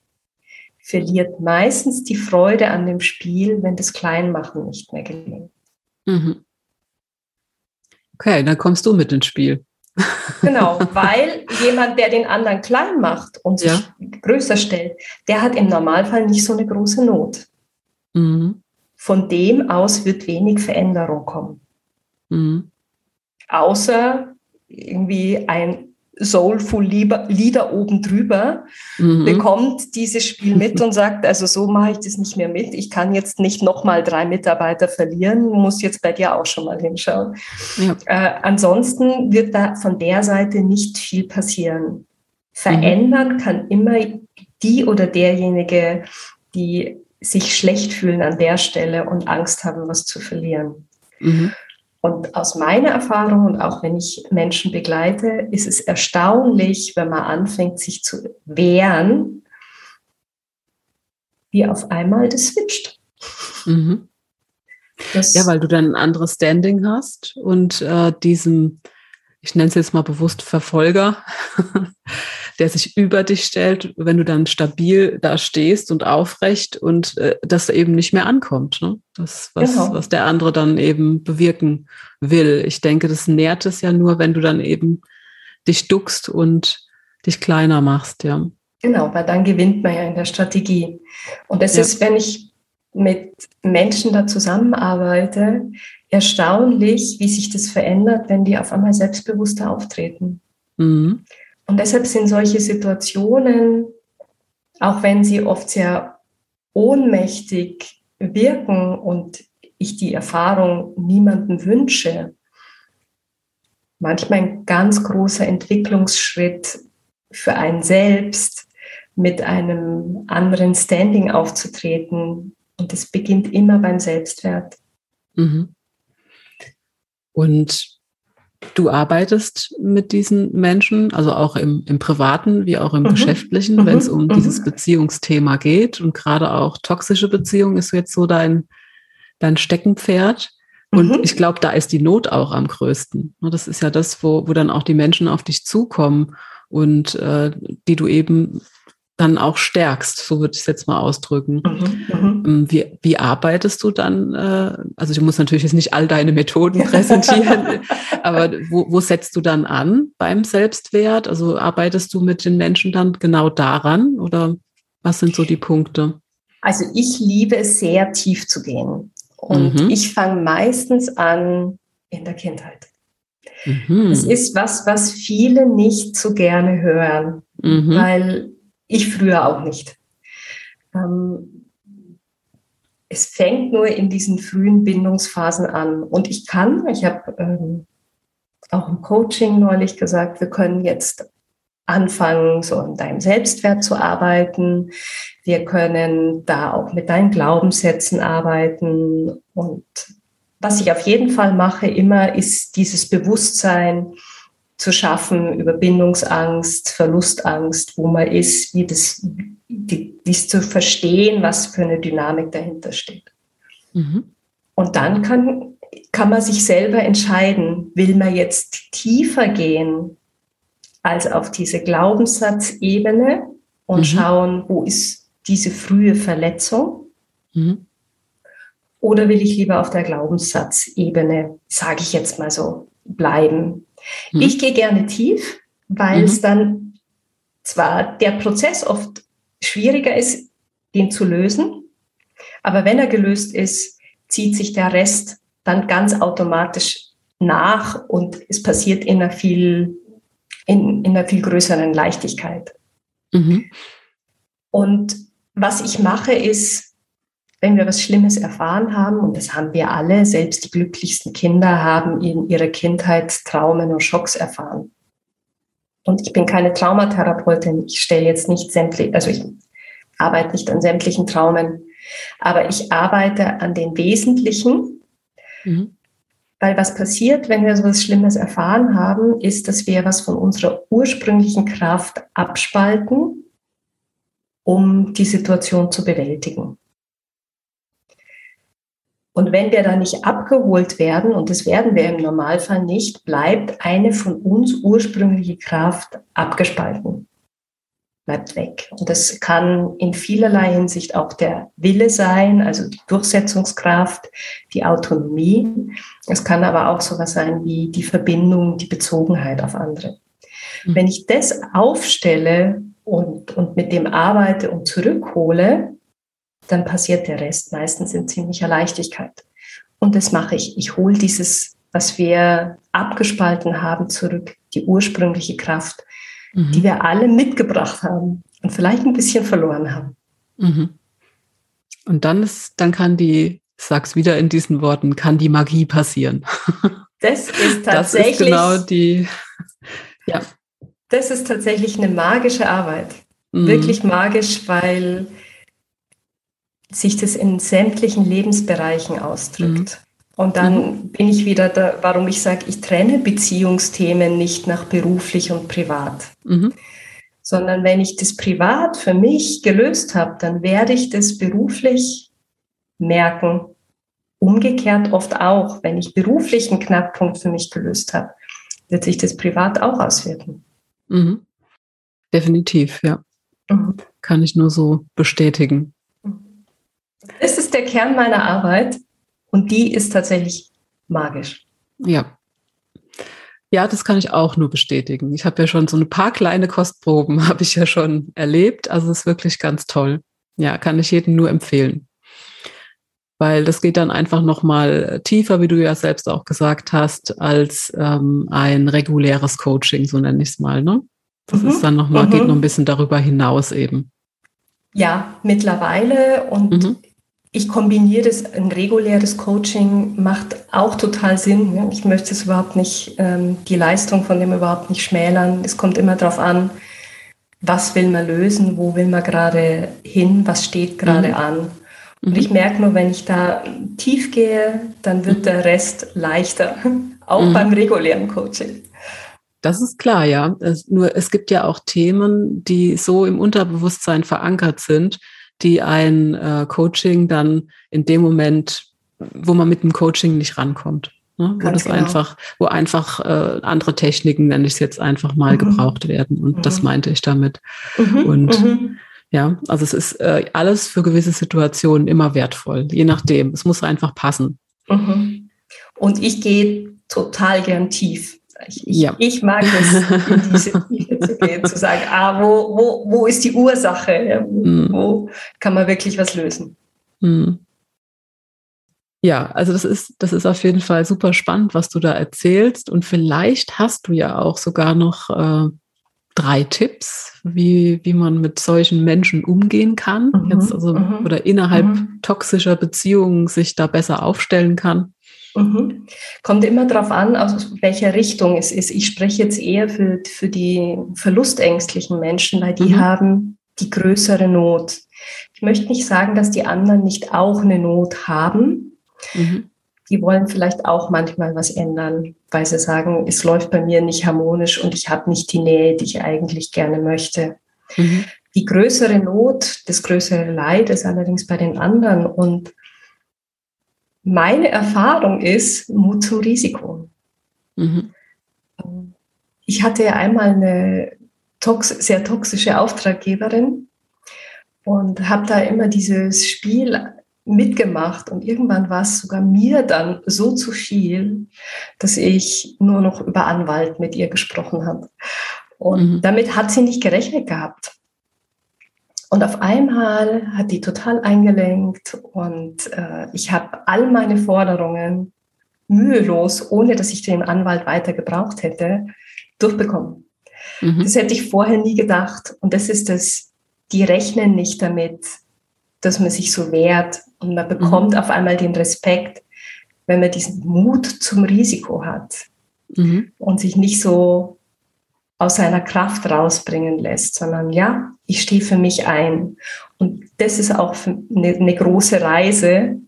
verliert meistens die Freude an dem Spiel, wenn das Kleinmachen nicht mehr gelingt. Mhm. Okay, dann kommst du mit ins Spiel. Genau, weil jemand, der den anderen klein macht und sich ja. größer stellt, der hat im Normalfall nicht so eine große Not. Mhm. Von dem aus wird wenig Veränderung kommen. Mhm. Außer irgendwie ein Soulful Leader oben drüber mhm. bekommt dieses Spiel mit und sagt, also so mache ich das nicht mehr mit. Ich kann jetzt nicht nochmal drei Mitarbeiter verlieren, muss jetzt bei dir auch schon mal hinschauen. Ja. Äh, ansonsten wird da von der Seite nicht viel passieren. Verändern mhm. kann immer die oder derjenige, die sich schlecht fühlen an der Stelle und Angst haben, was zu verlieren. Mhm. Und aus meiner Erfahrung und auch wenn ich Menschen begleite, ist es erstaunlich, wenn man anfängt, sich zu wehren, wie auf einmal das switcht. Mhm. Das ja, weil du dann ein anderes Standing hast und äh, diesem, ich nenne es jetzt mal bewusst Verfolger, der sich über dich stellt, wenn du dann stabil da stehst und aufrecht und äh, das eben nicht mehr ankommt. Ne? Das, was, genau. was der andere dann eben bewirken will. Ich denke, das nährt es ja nur, wenn du dann eben dich duckst und dich kleiner machst, ja. Genau, weil dann gewinnt man ja in der Strategie. Und das ja. ist, wenn ich mit Menschen da zusammenarbeite, erstaunlich, wie sich das verändert, wenn die auf einmal selbstbewusster auftreten. Mhm. Und deshalb sind solche Situationen, auch wenn sie oft sehr ohnmächtig wirken und ich die Erfahrung niemandem wünsche, manchmal ein ganz großer Entwicklungsschritt für einen selbst, mit einem anderen Standing aufzutreten. Und es beginnt immer beim Selbstwert. Mhm. Und Du arbeitest mit diesen Menschen, also auch im, im privaten wie auch im mhm. geschäftlichen, mhm. wenn es um mhm. dieses Beziehungsthema geht. Und gerade auch toxische Beziehung ist jetzt so dein, dein Steckenpferd. Und ich glaube, da ist die Not auch am größten. Das ist ja das, wo, wo dann auch die Menschen auf dich zukommen und äh, die du eben dann auch stärkst, so würde ich es jetzt mal ausdrücken. Mhm, mhm, ähm, wie, wie arbeitest du dann? Äh, also du musst natürlich jetzt nicht all deine Methoden präsentieren, aber wo, wo setzt du dann an beim Selbstwert? Also arbeitest du mit den Menschen dann genau daran oder was sind so die Punkte? Also ich liebe es sehr tief zu gehen und mhm. ich fange meistens an in der Kindheit. Mhm. Es ist was, was viele nicht so gerne hören, mhm. weil ich früher auch nicht. Ähm, es fängt nur in diesen frühen Bindungsphasen an. Und ich kann, ich habe ähm, auch im Coaching neulich gesagt, wir können jetzt anfangen, so an deinem Selbstwert zu arbeiten. Wir können da auch mit deinen Glaubenssätzen arbeiten. Und was ich auf jeden Fall mache immer, ist dieses Bewusstsein zu schaffen über Bindungsangst, Verlustangst, wo man ist, wie das, die, dies zu verstehen, was für eine Dynamik dahinter steht. Mhm. Und dann kann, kann man sich selber entscheiden, will man jetzt tiefer gehen als auf diese Glaubenssatzebene und mhm. schauen, wo ist diese frühe Verletzung? Mhm. Oder will ich lieber auf der Glaubenssatzebene, sage ich jetzt mal so, bleiben? Mhm. Ich gehe gerne tief, weil es mhm. dann zwar der Prozess oft schwieriger ist, den zu lösen, aber wenn er gelöst ist, zieht sich der Rest dann ganz automatisch nach und es passiert in einer viel in, in einer viel größeren Leichtigkeit. Mhm. Und was ich mache ist, wenn wir was Schlimmes erfahren haben, und das haben wir alle, selbst die glücklichsten Kinder haben in ihrer Kindheit Traumen und Schocks erfahren. Und ich bin keine Traumatherapeutin. Ich stelle jetzt nicht sämtlich, also ich arbeite nicht an sämtlichen Traumen, aber ich arbeite an den Wesentlichen. Mhm. Weil was passiert, wenn wir so etwas Schlimmes erfahren haben, ist, dass wir was von unserer ursprünglichen Kraft abspalten, um die Situation zu bewältigen. Und wenn wir da nicht abgeholt werden, und das werden wir im Normalfall nicht, bleibt eine von uns ursprüngliche Kraft abgespalten bleibt weg. Und das kann in vielerlei Hinsicht auch der Wille sein, also die Durchsetzungskraft, die Autonomie. Es kann aber auch sowas sein wie die Verbindung, die Bezogenheit auf andere. Mhm. Wenn ich das aufstelle und, und mit dem arbeite und zurückhole, dann passiert der Rest meistens in ziemlicher Leichtigkeit. Und das mache ich. Ich hole dieses, was wir abgespalten haben, zurück, die ursprüngliche Kraft mhm. die wir alle mitgebracht haben und vielleicht ein bisschen verloren haben. Mhm. Und dann ist, dann kann die, ich sag's wieder in diesen Worten, kann die Magie passieren. Das ist tatsächlich. Das ist genau die, ja. Das ist tatsächlich eine magische Arbeit. Mhm. Wirklich magisch, weil sich das in sämtlichen Lebensbereichen ausdrückt. Mhm. Und dann mhm. bin ich wieder da, warum ich sage, ich trenne Beziehungsthemen nicht nach beruflich und privat. Mhm. Sondern wenn ich das privat für mich gelöst habe, dann werde ich das beruflich merken. Umgekehrt oft auch, wenn ich beruflich einen Knackpunkt für mich gelöst habe, wird sich das privat auch auswirken. Mhm. Definitiv, ja. Mhm. Kann ich nur so bestätigen. Das ist der Kern meiner Arbeit. Und die ist tatsächlich magisch. Ja. Ja, das kann ich auch nur bestätigen. Ich habe ja schon so ein paar kleine Kostproben, habe ich ja schon erlebt. Also es ist wirklich ganz toll. Ja, kann ich jedem nur empfehlen. Weil das geht dann einfach nochmal tiefer, wie du ja selbst auch gesagt hast, als ähm, ein reguläres Coaching, so nenne ich es mal. Ne? Das mhm. ist dann nochmal, mhm. geht noch ein bisschen darüber hinaus eben. Ja, mittlerweile und mhm ich kombiniere das, ein reguläres Coaching macht auch total Sinn. Ich möchte es überhaupt nicht, ähm, die Leistung von dem überhaupt nicht schmälern. Es kommt immer darauf an, was will man lösen, wo will man gerade hin, was steht gerade mhm. an. Und ich mhm. merke nur, wenn ich da tief gehe, dann wird mhm. der Rest leichter, auch mhm. beim regulären Coaching. Das ist klar, ja. Es, nur es gibt ja auch Themen, die so im Unterbewusstsein verankert sind, die ein äh, Coaching dann in dem Moment, wo man mit dem Coaching nicht rankommt. Ne? Wo das genau. einfach, wo einfach äh, andere Techniken, nenne ich es jetzt einfach mal, mhm. gebraucht werden. Und mhm. das meinte ich damit. Mhm. Und mhm. ja, also es ist äh, alles für gewisse Situationen immer wertvoll, je nachdem. Es muss einfach passen. Mhm. Und ich gehe total gern tief. Ich, ja. ich mag es, in diese Tiefe zu gehen, zu sagen, ah, wo, wo, wo ist die Ursache? Ja, wo, mm. wo, kann man wirklich was lösen? Mm. Ja, also das ist, das ist auf jeden Fall super spannend, was du da erzählst. Und vielleicht hast du ja auch sogar noch äh, drei Tipps, wie, wie man mit solchen Menschen umgehen kann, mhm, jetzt also mhm, oder innerhalb mhm. toxischer Beziehungen sich da besser aufstellen kann. Mhm. Kommt immer darauf an, aus welcher Richtung es ist. Ich spreche jetzt eher für, für die verlustängstlichen Menschen, weil die mhm. haben die größere Not. Ich möchte nicht sagen, dass die anderen nicht auch eine Not haben. Mhm. Die wollen vielleicht auch manchmal was ändern, weil sie sagen, es läuft bei mir nicht harmonisch und ich habe nicht die Nähe, die ich eigentlich gerne möchte. Mhm. Die größere Not, das größere Leid ist allerdings bei den anderen. Und meine Erfahrung ist Mut zum Risiko. Mhm. Ich hatte ja einmal eine tox sehr toxische Auftraggeberin und habe da immer dieses Spiel mitgemacht und irgendwann war es sogar mir dann so zu viel, dass ich nur noch über Anwalt mit ihr gesprochen habe. Und mhm. damit hat sie nicht gerechnet gehabt. Und auf einmal hat die total eingelenkt und äh, ich habe all meine Forderungen mühelos, ohne dass ich den Anwalt weiter gebraucht hätte, durchbekommen. Mhm. Das hätte ich vorher nie gedacht. Und das ist das, die rechnen nicht damit, dass man sich so wehrt und man bekommt mhm. auf einmal den Respekt, wenn man diesen Mut zum Risiko hat mhm. und sich nicht so aus seiner Kraft rausbringen lässt, sondern ja, ich stehe für mich ein. Und das ist auch eine, eine große Reise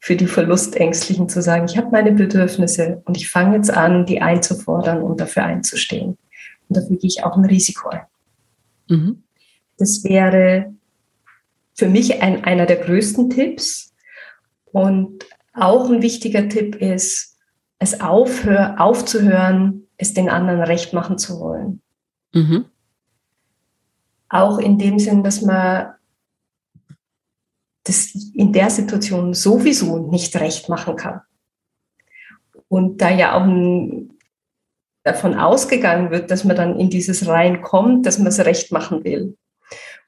für die Verlustängstlichen zu sagen, ich habe meine Bedürfnisse und ich fange jetzt an, die einzufordern und dafür einzustehen. Und dafür gehe ich auch ein Risiko ein. Mhm. Das wäre für mich ein, einer der größten Tipps. Und auch ein wichtiger Tipp ist, es aufhör, aufzuhören, es den anderen recht machen zu wollen. Mhm. Auch in dem Sinn, dass man das in der Situation sowieso nicht recht machen kann. Und da ja auch davon ausgegangen wird, dass man dann in dieses Rein kommt, dass man es recht machen will.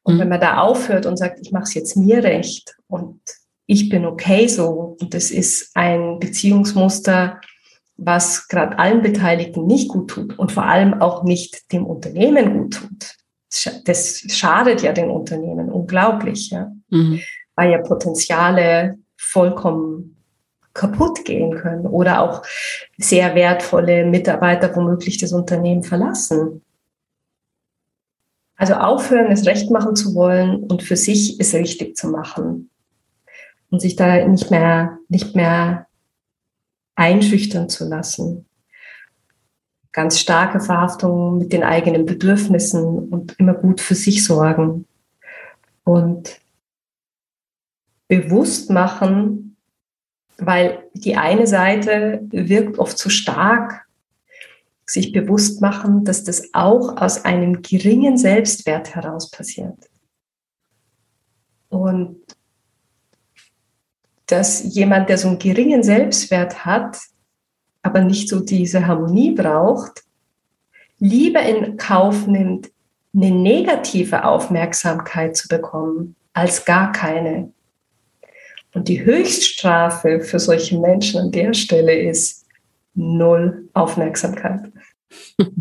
Und mhm. wenn man da aufhört und sagt, ich mache es jetzt mir recht und ich bin okay so, und das ist ein Beziehungsmuster, was gerade allen Beteiligten nicht gut tut und vor allem auch nicht dem Unternehmen gut tut. Das schadet ja den Unternehmen unglaublich, ja. Mhm. weil ja Potenziale vollkommen kaputt gehen können oder auch sehr wertvolle Mitarbeiter womöglich das Unternehmen verlassen. Also aufhören, es recht machen zu wollen und für sich es richtig zu machen und sich da nicht mehr, nicht mehr einschüchtern zu lassen. Ganz starke Verhaftung mit den eigenen Bedürfnissen und immer gut für sich sorgen und bewusst machen, weil die eine Seite wirkt oft zu stark sich bewusst machen, dass das auch aus einem geringen Selbstwert heraus passiert. Und dass jemand, der so einen geringen Selbstwert hat, aber nicht so diese Harmonie braucht, lieber in Kauf nimmt, eine negative Aufmerksamkeit zu bekommen, als gar keine. Und die Höchststrafe für solche Menschen an der Stelle ist null Aufmerksamkeit.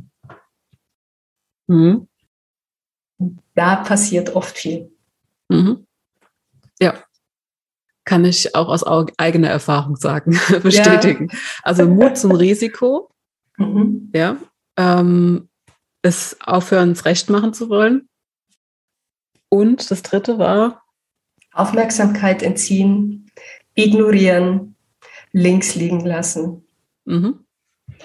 Mhm. Da passiert oft viel. Mhm. Kann ich auch aus eigener Erfahrung sagen, bestätigen. Ja. Also Mut zum Risiko, mhm. ja, ähm, es aufhören, es recht machen zu wollen. Und das dritte war? Aufmerksamkeit entziehen, ignorieren, links liegen lassen. Mhm.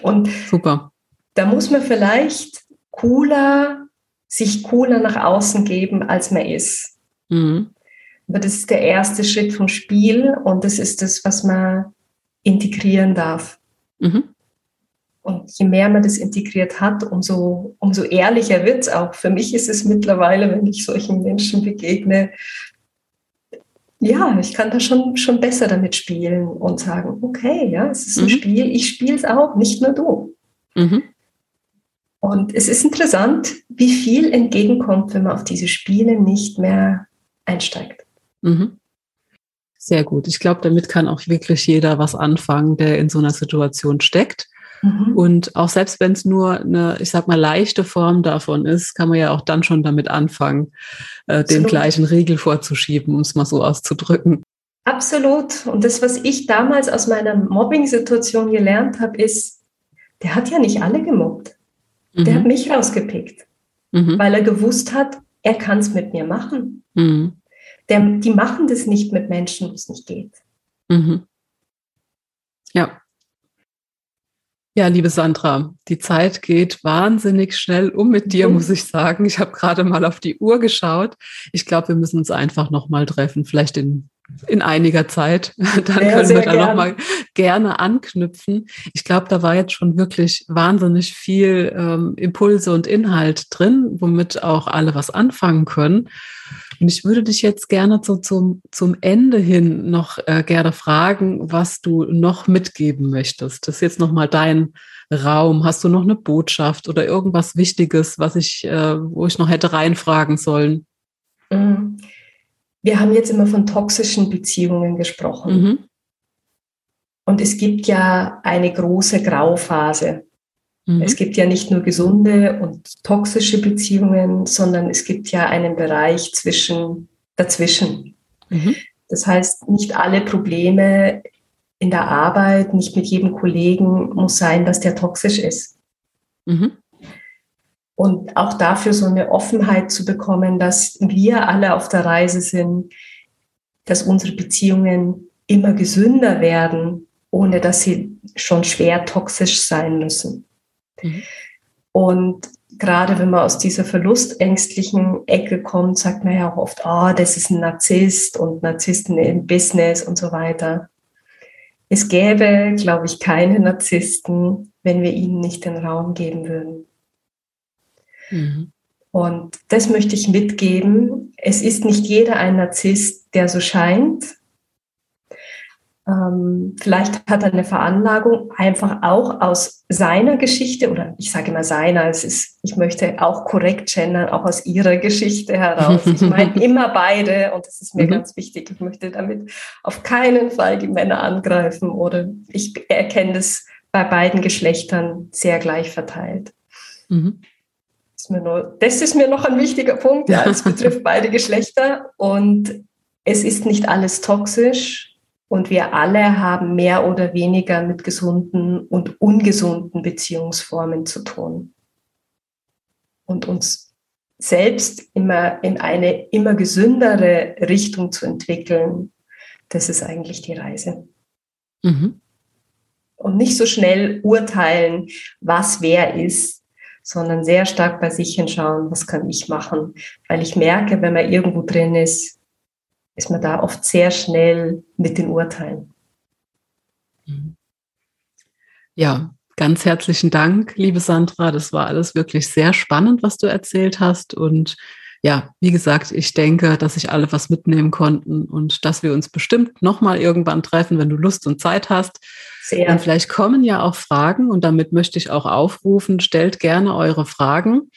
Und Super. da muss man vielleicht cooler, sich cooler nach außen geben, als man ist. Mhm. Aber das ist der erste Schritt vom Spiel und das ist das, was man integrieren darf. Mhm. Und je mehr man das integriert hat, umso, umso ehrlicher wird es auch. Für mich ist es mittlerweile, wenn ich solchen Menschen begegne, ja, ich kann da schon, schon besser damit spielen und sagen, okay, ja, es ist ein mhm. Spiel, ich spiele es auch, nicht nur du. Mhm. Und es ist interessant, wie viel entgegenkommt, wenn man auf diese Spiele nicht mehr einsteigt. Mhm. Sehr gut. Ich glaube, damit kann auch wirklich jeder was anfangen, der in so einer Situation steckt. Mhm. Und auch selbst wenn es nur eine, ich sag mal, leichte Form davon ist, kann man ja auch dann schon damit anfangen, äh, den gleichen Riegel vorzuschieben, um es mal so auszudrücken. Absolut. Und das, was ich damals aus meiner Mobbing-Situation gelernt habe, ist, der hat ja nicht alle gemobbt. Mhm. Der hat mich rausgepickt, mhm. weil er gewusst hat, er kann es mit mir machen. Mhm. Der, die machen das nicht mit Menschen, wo es nicht geht. Mhm. Ja. Ja, liebe Sandra, die Zeit geht wahnsinnig schnell um mit dir, mhm. muss ich sagen. Ich habe gerade mal auf die Uhr geschaut. Ich glaube, wir müssen uns einfach noch mal treffen, vielleicht in in einiger Zeit. Dann sehr, können wir da nochmal gerne anknüpfen. Ich glaube, da war jetzt schon wirklich wahnsinnig viel ähm, Impulse und Inhalt drin, womit auch alle was anfangen können. Und ich würde dich jetzt gerne so zum, zum Ende hin noch äh, gerne fragen, was du noch mitgeben möchtest. Das ist jetzt nochmal dein Raum. Hast du noch eine Botschaft oder irgendwas Wichtiges, was ich, äh, wo ich noch hätte reinfragen sollen? Mhm. Wir haben jetzt immer von toxischen Beziehungen gesprochen. Mhm. Und es gibt ja eine große Grauphase. Mhm. Es gibt ja nicht nur gesunde und toxische Beziehungen, sondern es gibt ja einen Bereich zwischen, dazwischen. Mhm. Das heißt, nicht alle Probleme in der Arbeit, nicht mit jedem Kollegen muss sein, dass der toxisch ist. Mhm. Und auch dafür so eine Offenheit zu bekommen, dass wir alle auf der Reise sind, dass unsere Beziehungen immer gesünder werden, ohne dass sie schon schwer toxisch sein müssen. Mhm. Und gerade wenn man aus dieser verlustängstlichen Ecke kommt, sagt man ja auch oft, oh, das ist ein Narzisst und Narzissten im Business und so weiter. Es gäbe, glaube ich, keine Narzissten, wenn wir ihnen nicht den Raum geben würden. Mhm. Und das möchte ich mitgeben. Es ist nicht jeder ein Narzisst, der so scheint. Ähm, vielleicht hat er eine Veranlagung einfach auch aus seiner Geschichte oder ich sage immer seiner, es ist, ich möchte auch korrekt gendern, auch aus ihrer Geschichte heraus. Ich meine immer beide und das ist mir mhm. ganz wichtig. Ich möchte damit auf keinen Fall die Männer angreifen oder ich erkenne das bei beiden Geschlechtern sehr gleich verteilt. Mhm ist mir noch, das ist mir noch ein wichtiger Punkt. Ja, es betrifft beide Geschlechter und es ist nicht alles toxisch und wir alle haben mehr oder weniger mit gesunden und ungesunden Beziehungsformen zu tun. Und uns selbst immer in eine immer gesündere Richtung zu entwickeln, das ist eigentlich die Reise. Mhm. Und nicht so schnell urteilen, was wer ist, sondern sehr stark bei sich hinschauen, was kann ich machen. Weil ich merke, wenn man irgendwo drin ist, ist man da oft sehr schnell mit den Urteilen. Ja, ganz herzlichen Dank, liebe Sandra. Das war alles wirklich sehr spannend, was du erzählt hast. Und ja, wie gesagt, ich denke, dass sich alle was mitnehmen konnten und dass wir uns bestimmt nochmal irgendwann treffen, wenn du Lust und Zeit hast. Sehr. Und vielleicht kommen ja auch Fragen und damit möchte ich auch aufrufen, stellt gerne eure Fragen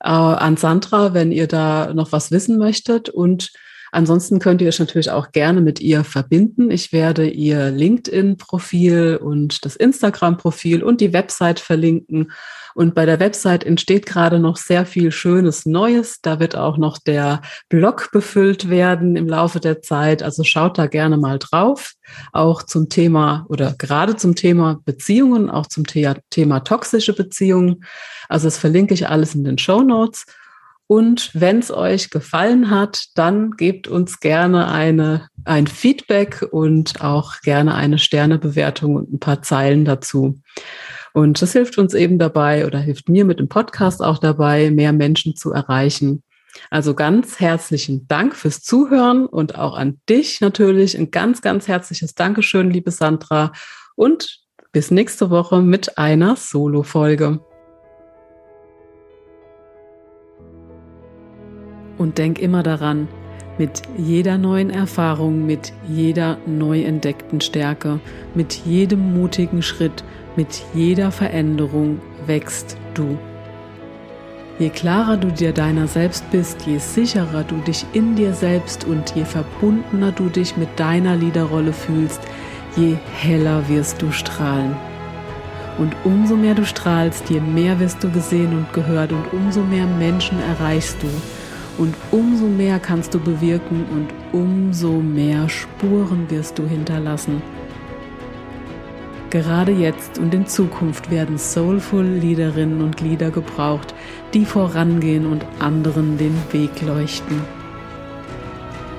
äh, an Sandra, wenn ihr da noch was wissen möchtet und Ansonsten könnt ihr euch natürlich auch gerne mit ihr verbinden. Ich werde ihr LinkedIn-Profil und das Instagram-Profil und die Website verlinken. Und bei der Website entsteht gerade noch sehr viel Schönes Neues. Da wird auch noch der Blog befüllt werden im Laufe der Zeit. Also schaut da gerne mal drauf. Auch zum Thema oder gerade zum Thema Beziehungen, auch zum Thema toxische Beziehungen. Also das verlinke ich alles in den Show Notes. Und wenn es euch gefallen hat, dann gebt uns gerne eine, ein Feedback und auch gerne eine Sternebewertung und ein paar Zeilen dazu. Und das hilft uns eben dabei oder hilft mir mit dem Podcast auch dabei, mehr Menschen zu erreichen. Also ganz herzlichen Dank fürs Zuhören und auch an dich natürlich ein ganz, ganz herzliches Dankeschön, liebe Sandra. Und bis nächste Woche mit einer Solo-Folge. Und denk immer daran, mit jeder neuen Erfahrung, mit jeder neu entdeckten Stärke, mit jedem mutigen Schritt, mit jeder Veränderung wächst du. Je klarer du dir deiner selbst bist, je sicherer du dich in dir selbst und je verbundener du dich mit deiner Liederrolle fühlst, je heller wirst du strahlen. Und umso mehr du strahlst, je mehr wirst du gesehen und gehört und umso mehr Menschen erreichst du. Und umso mehr kannst du bewirken und umso mehr Spuren wirst du hinterlassen. Gerade jetzt und in Zukunft werden soulful Liederinnen und Lieder gebraucht, die vorangehen und anderen den Weg leuchten.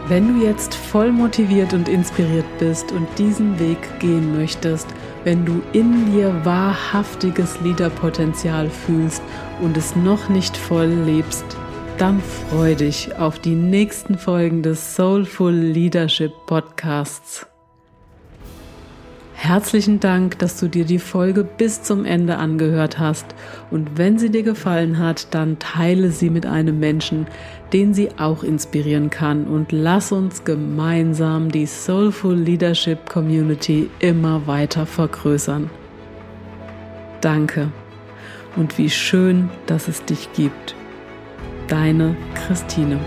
Wenn du jetzt voll motiviert und inspiriert bist und diesen Weg gehen möchtest, wenn du in dir wahrhaftiges Liederpotenzial fühlst und es noch nicht voll lebst, dann freu dich auf die nächsten Folgen des Soulful Leadership Podcasts. Herzlichen Dank, dass du dir die Folge bis zum Ende angehört hast und wenn sie dir gefallen hat, dann teile sie mit einem Menschen, den sie auch inspirieren kann und lass uns gemeinsam die Soulful Leadership Community immer weiter vergrößern. Danke und wie schön, dass es dich gibt. Deine Christine.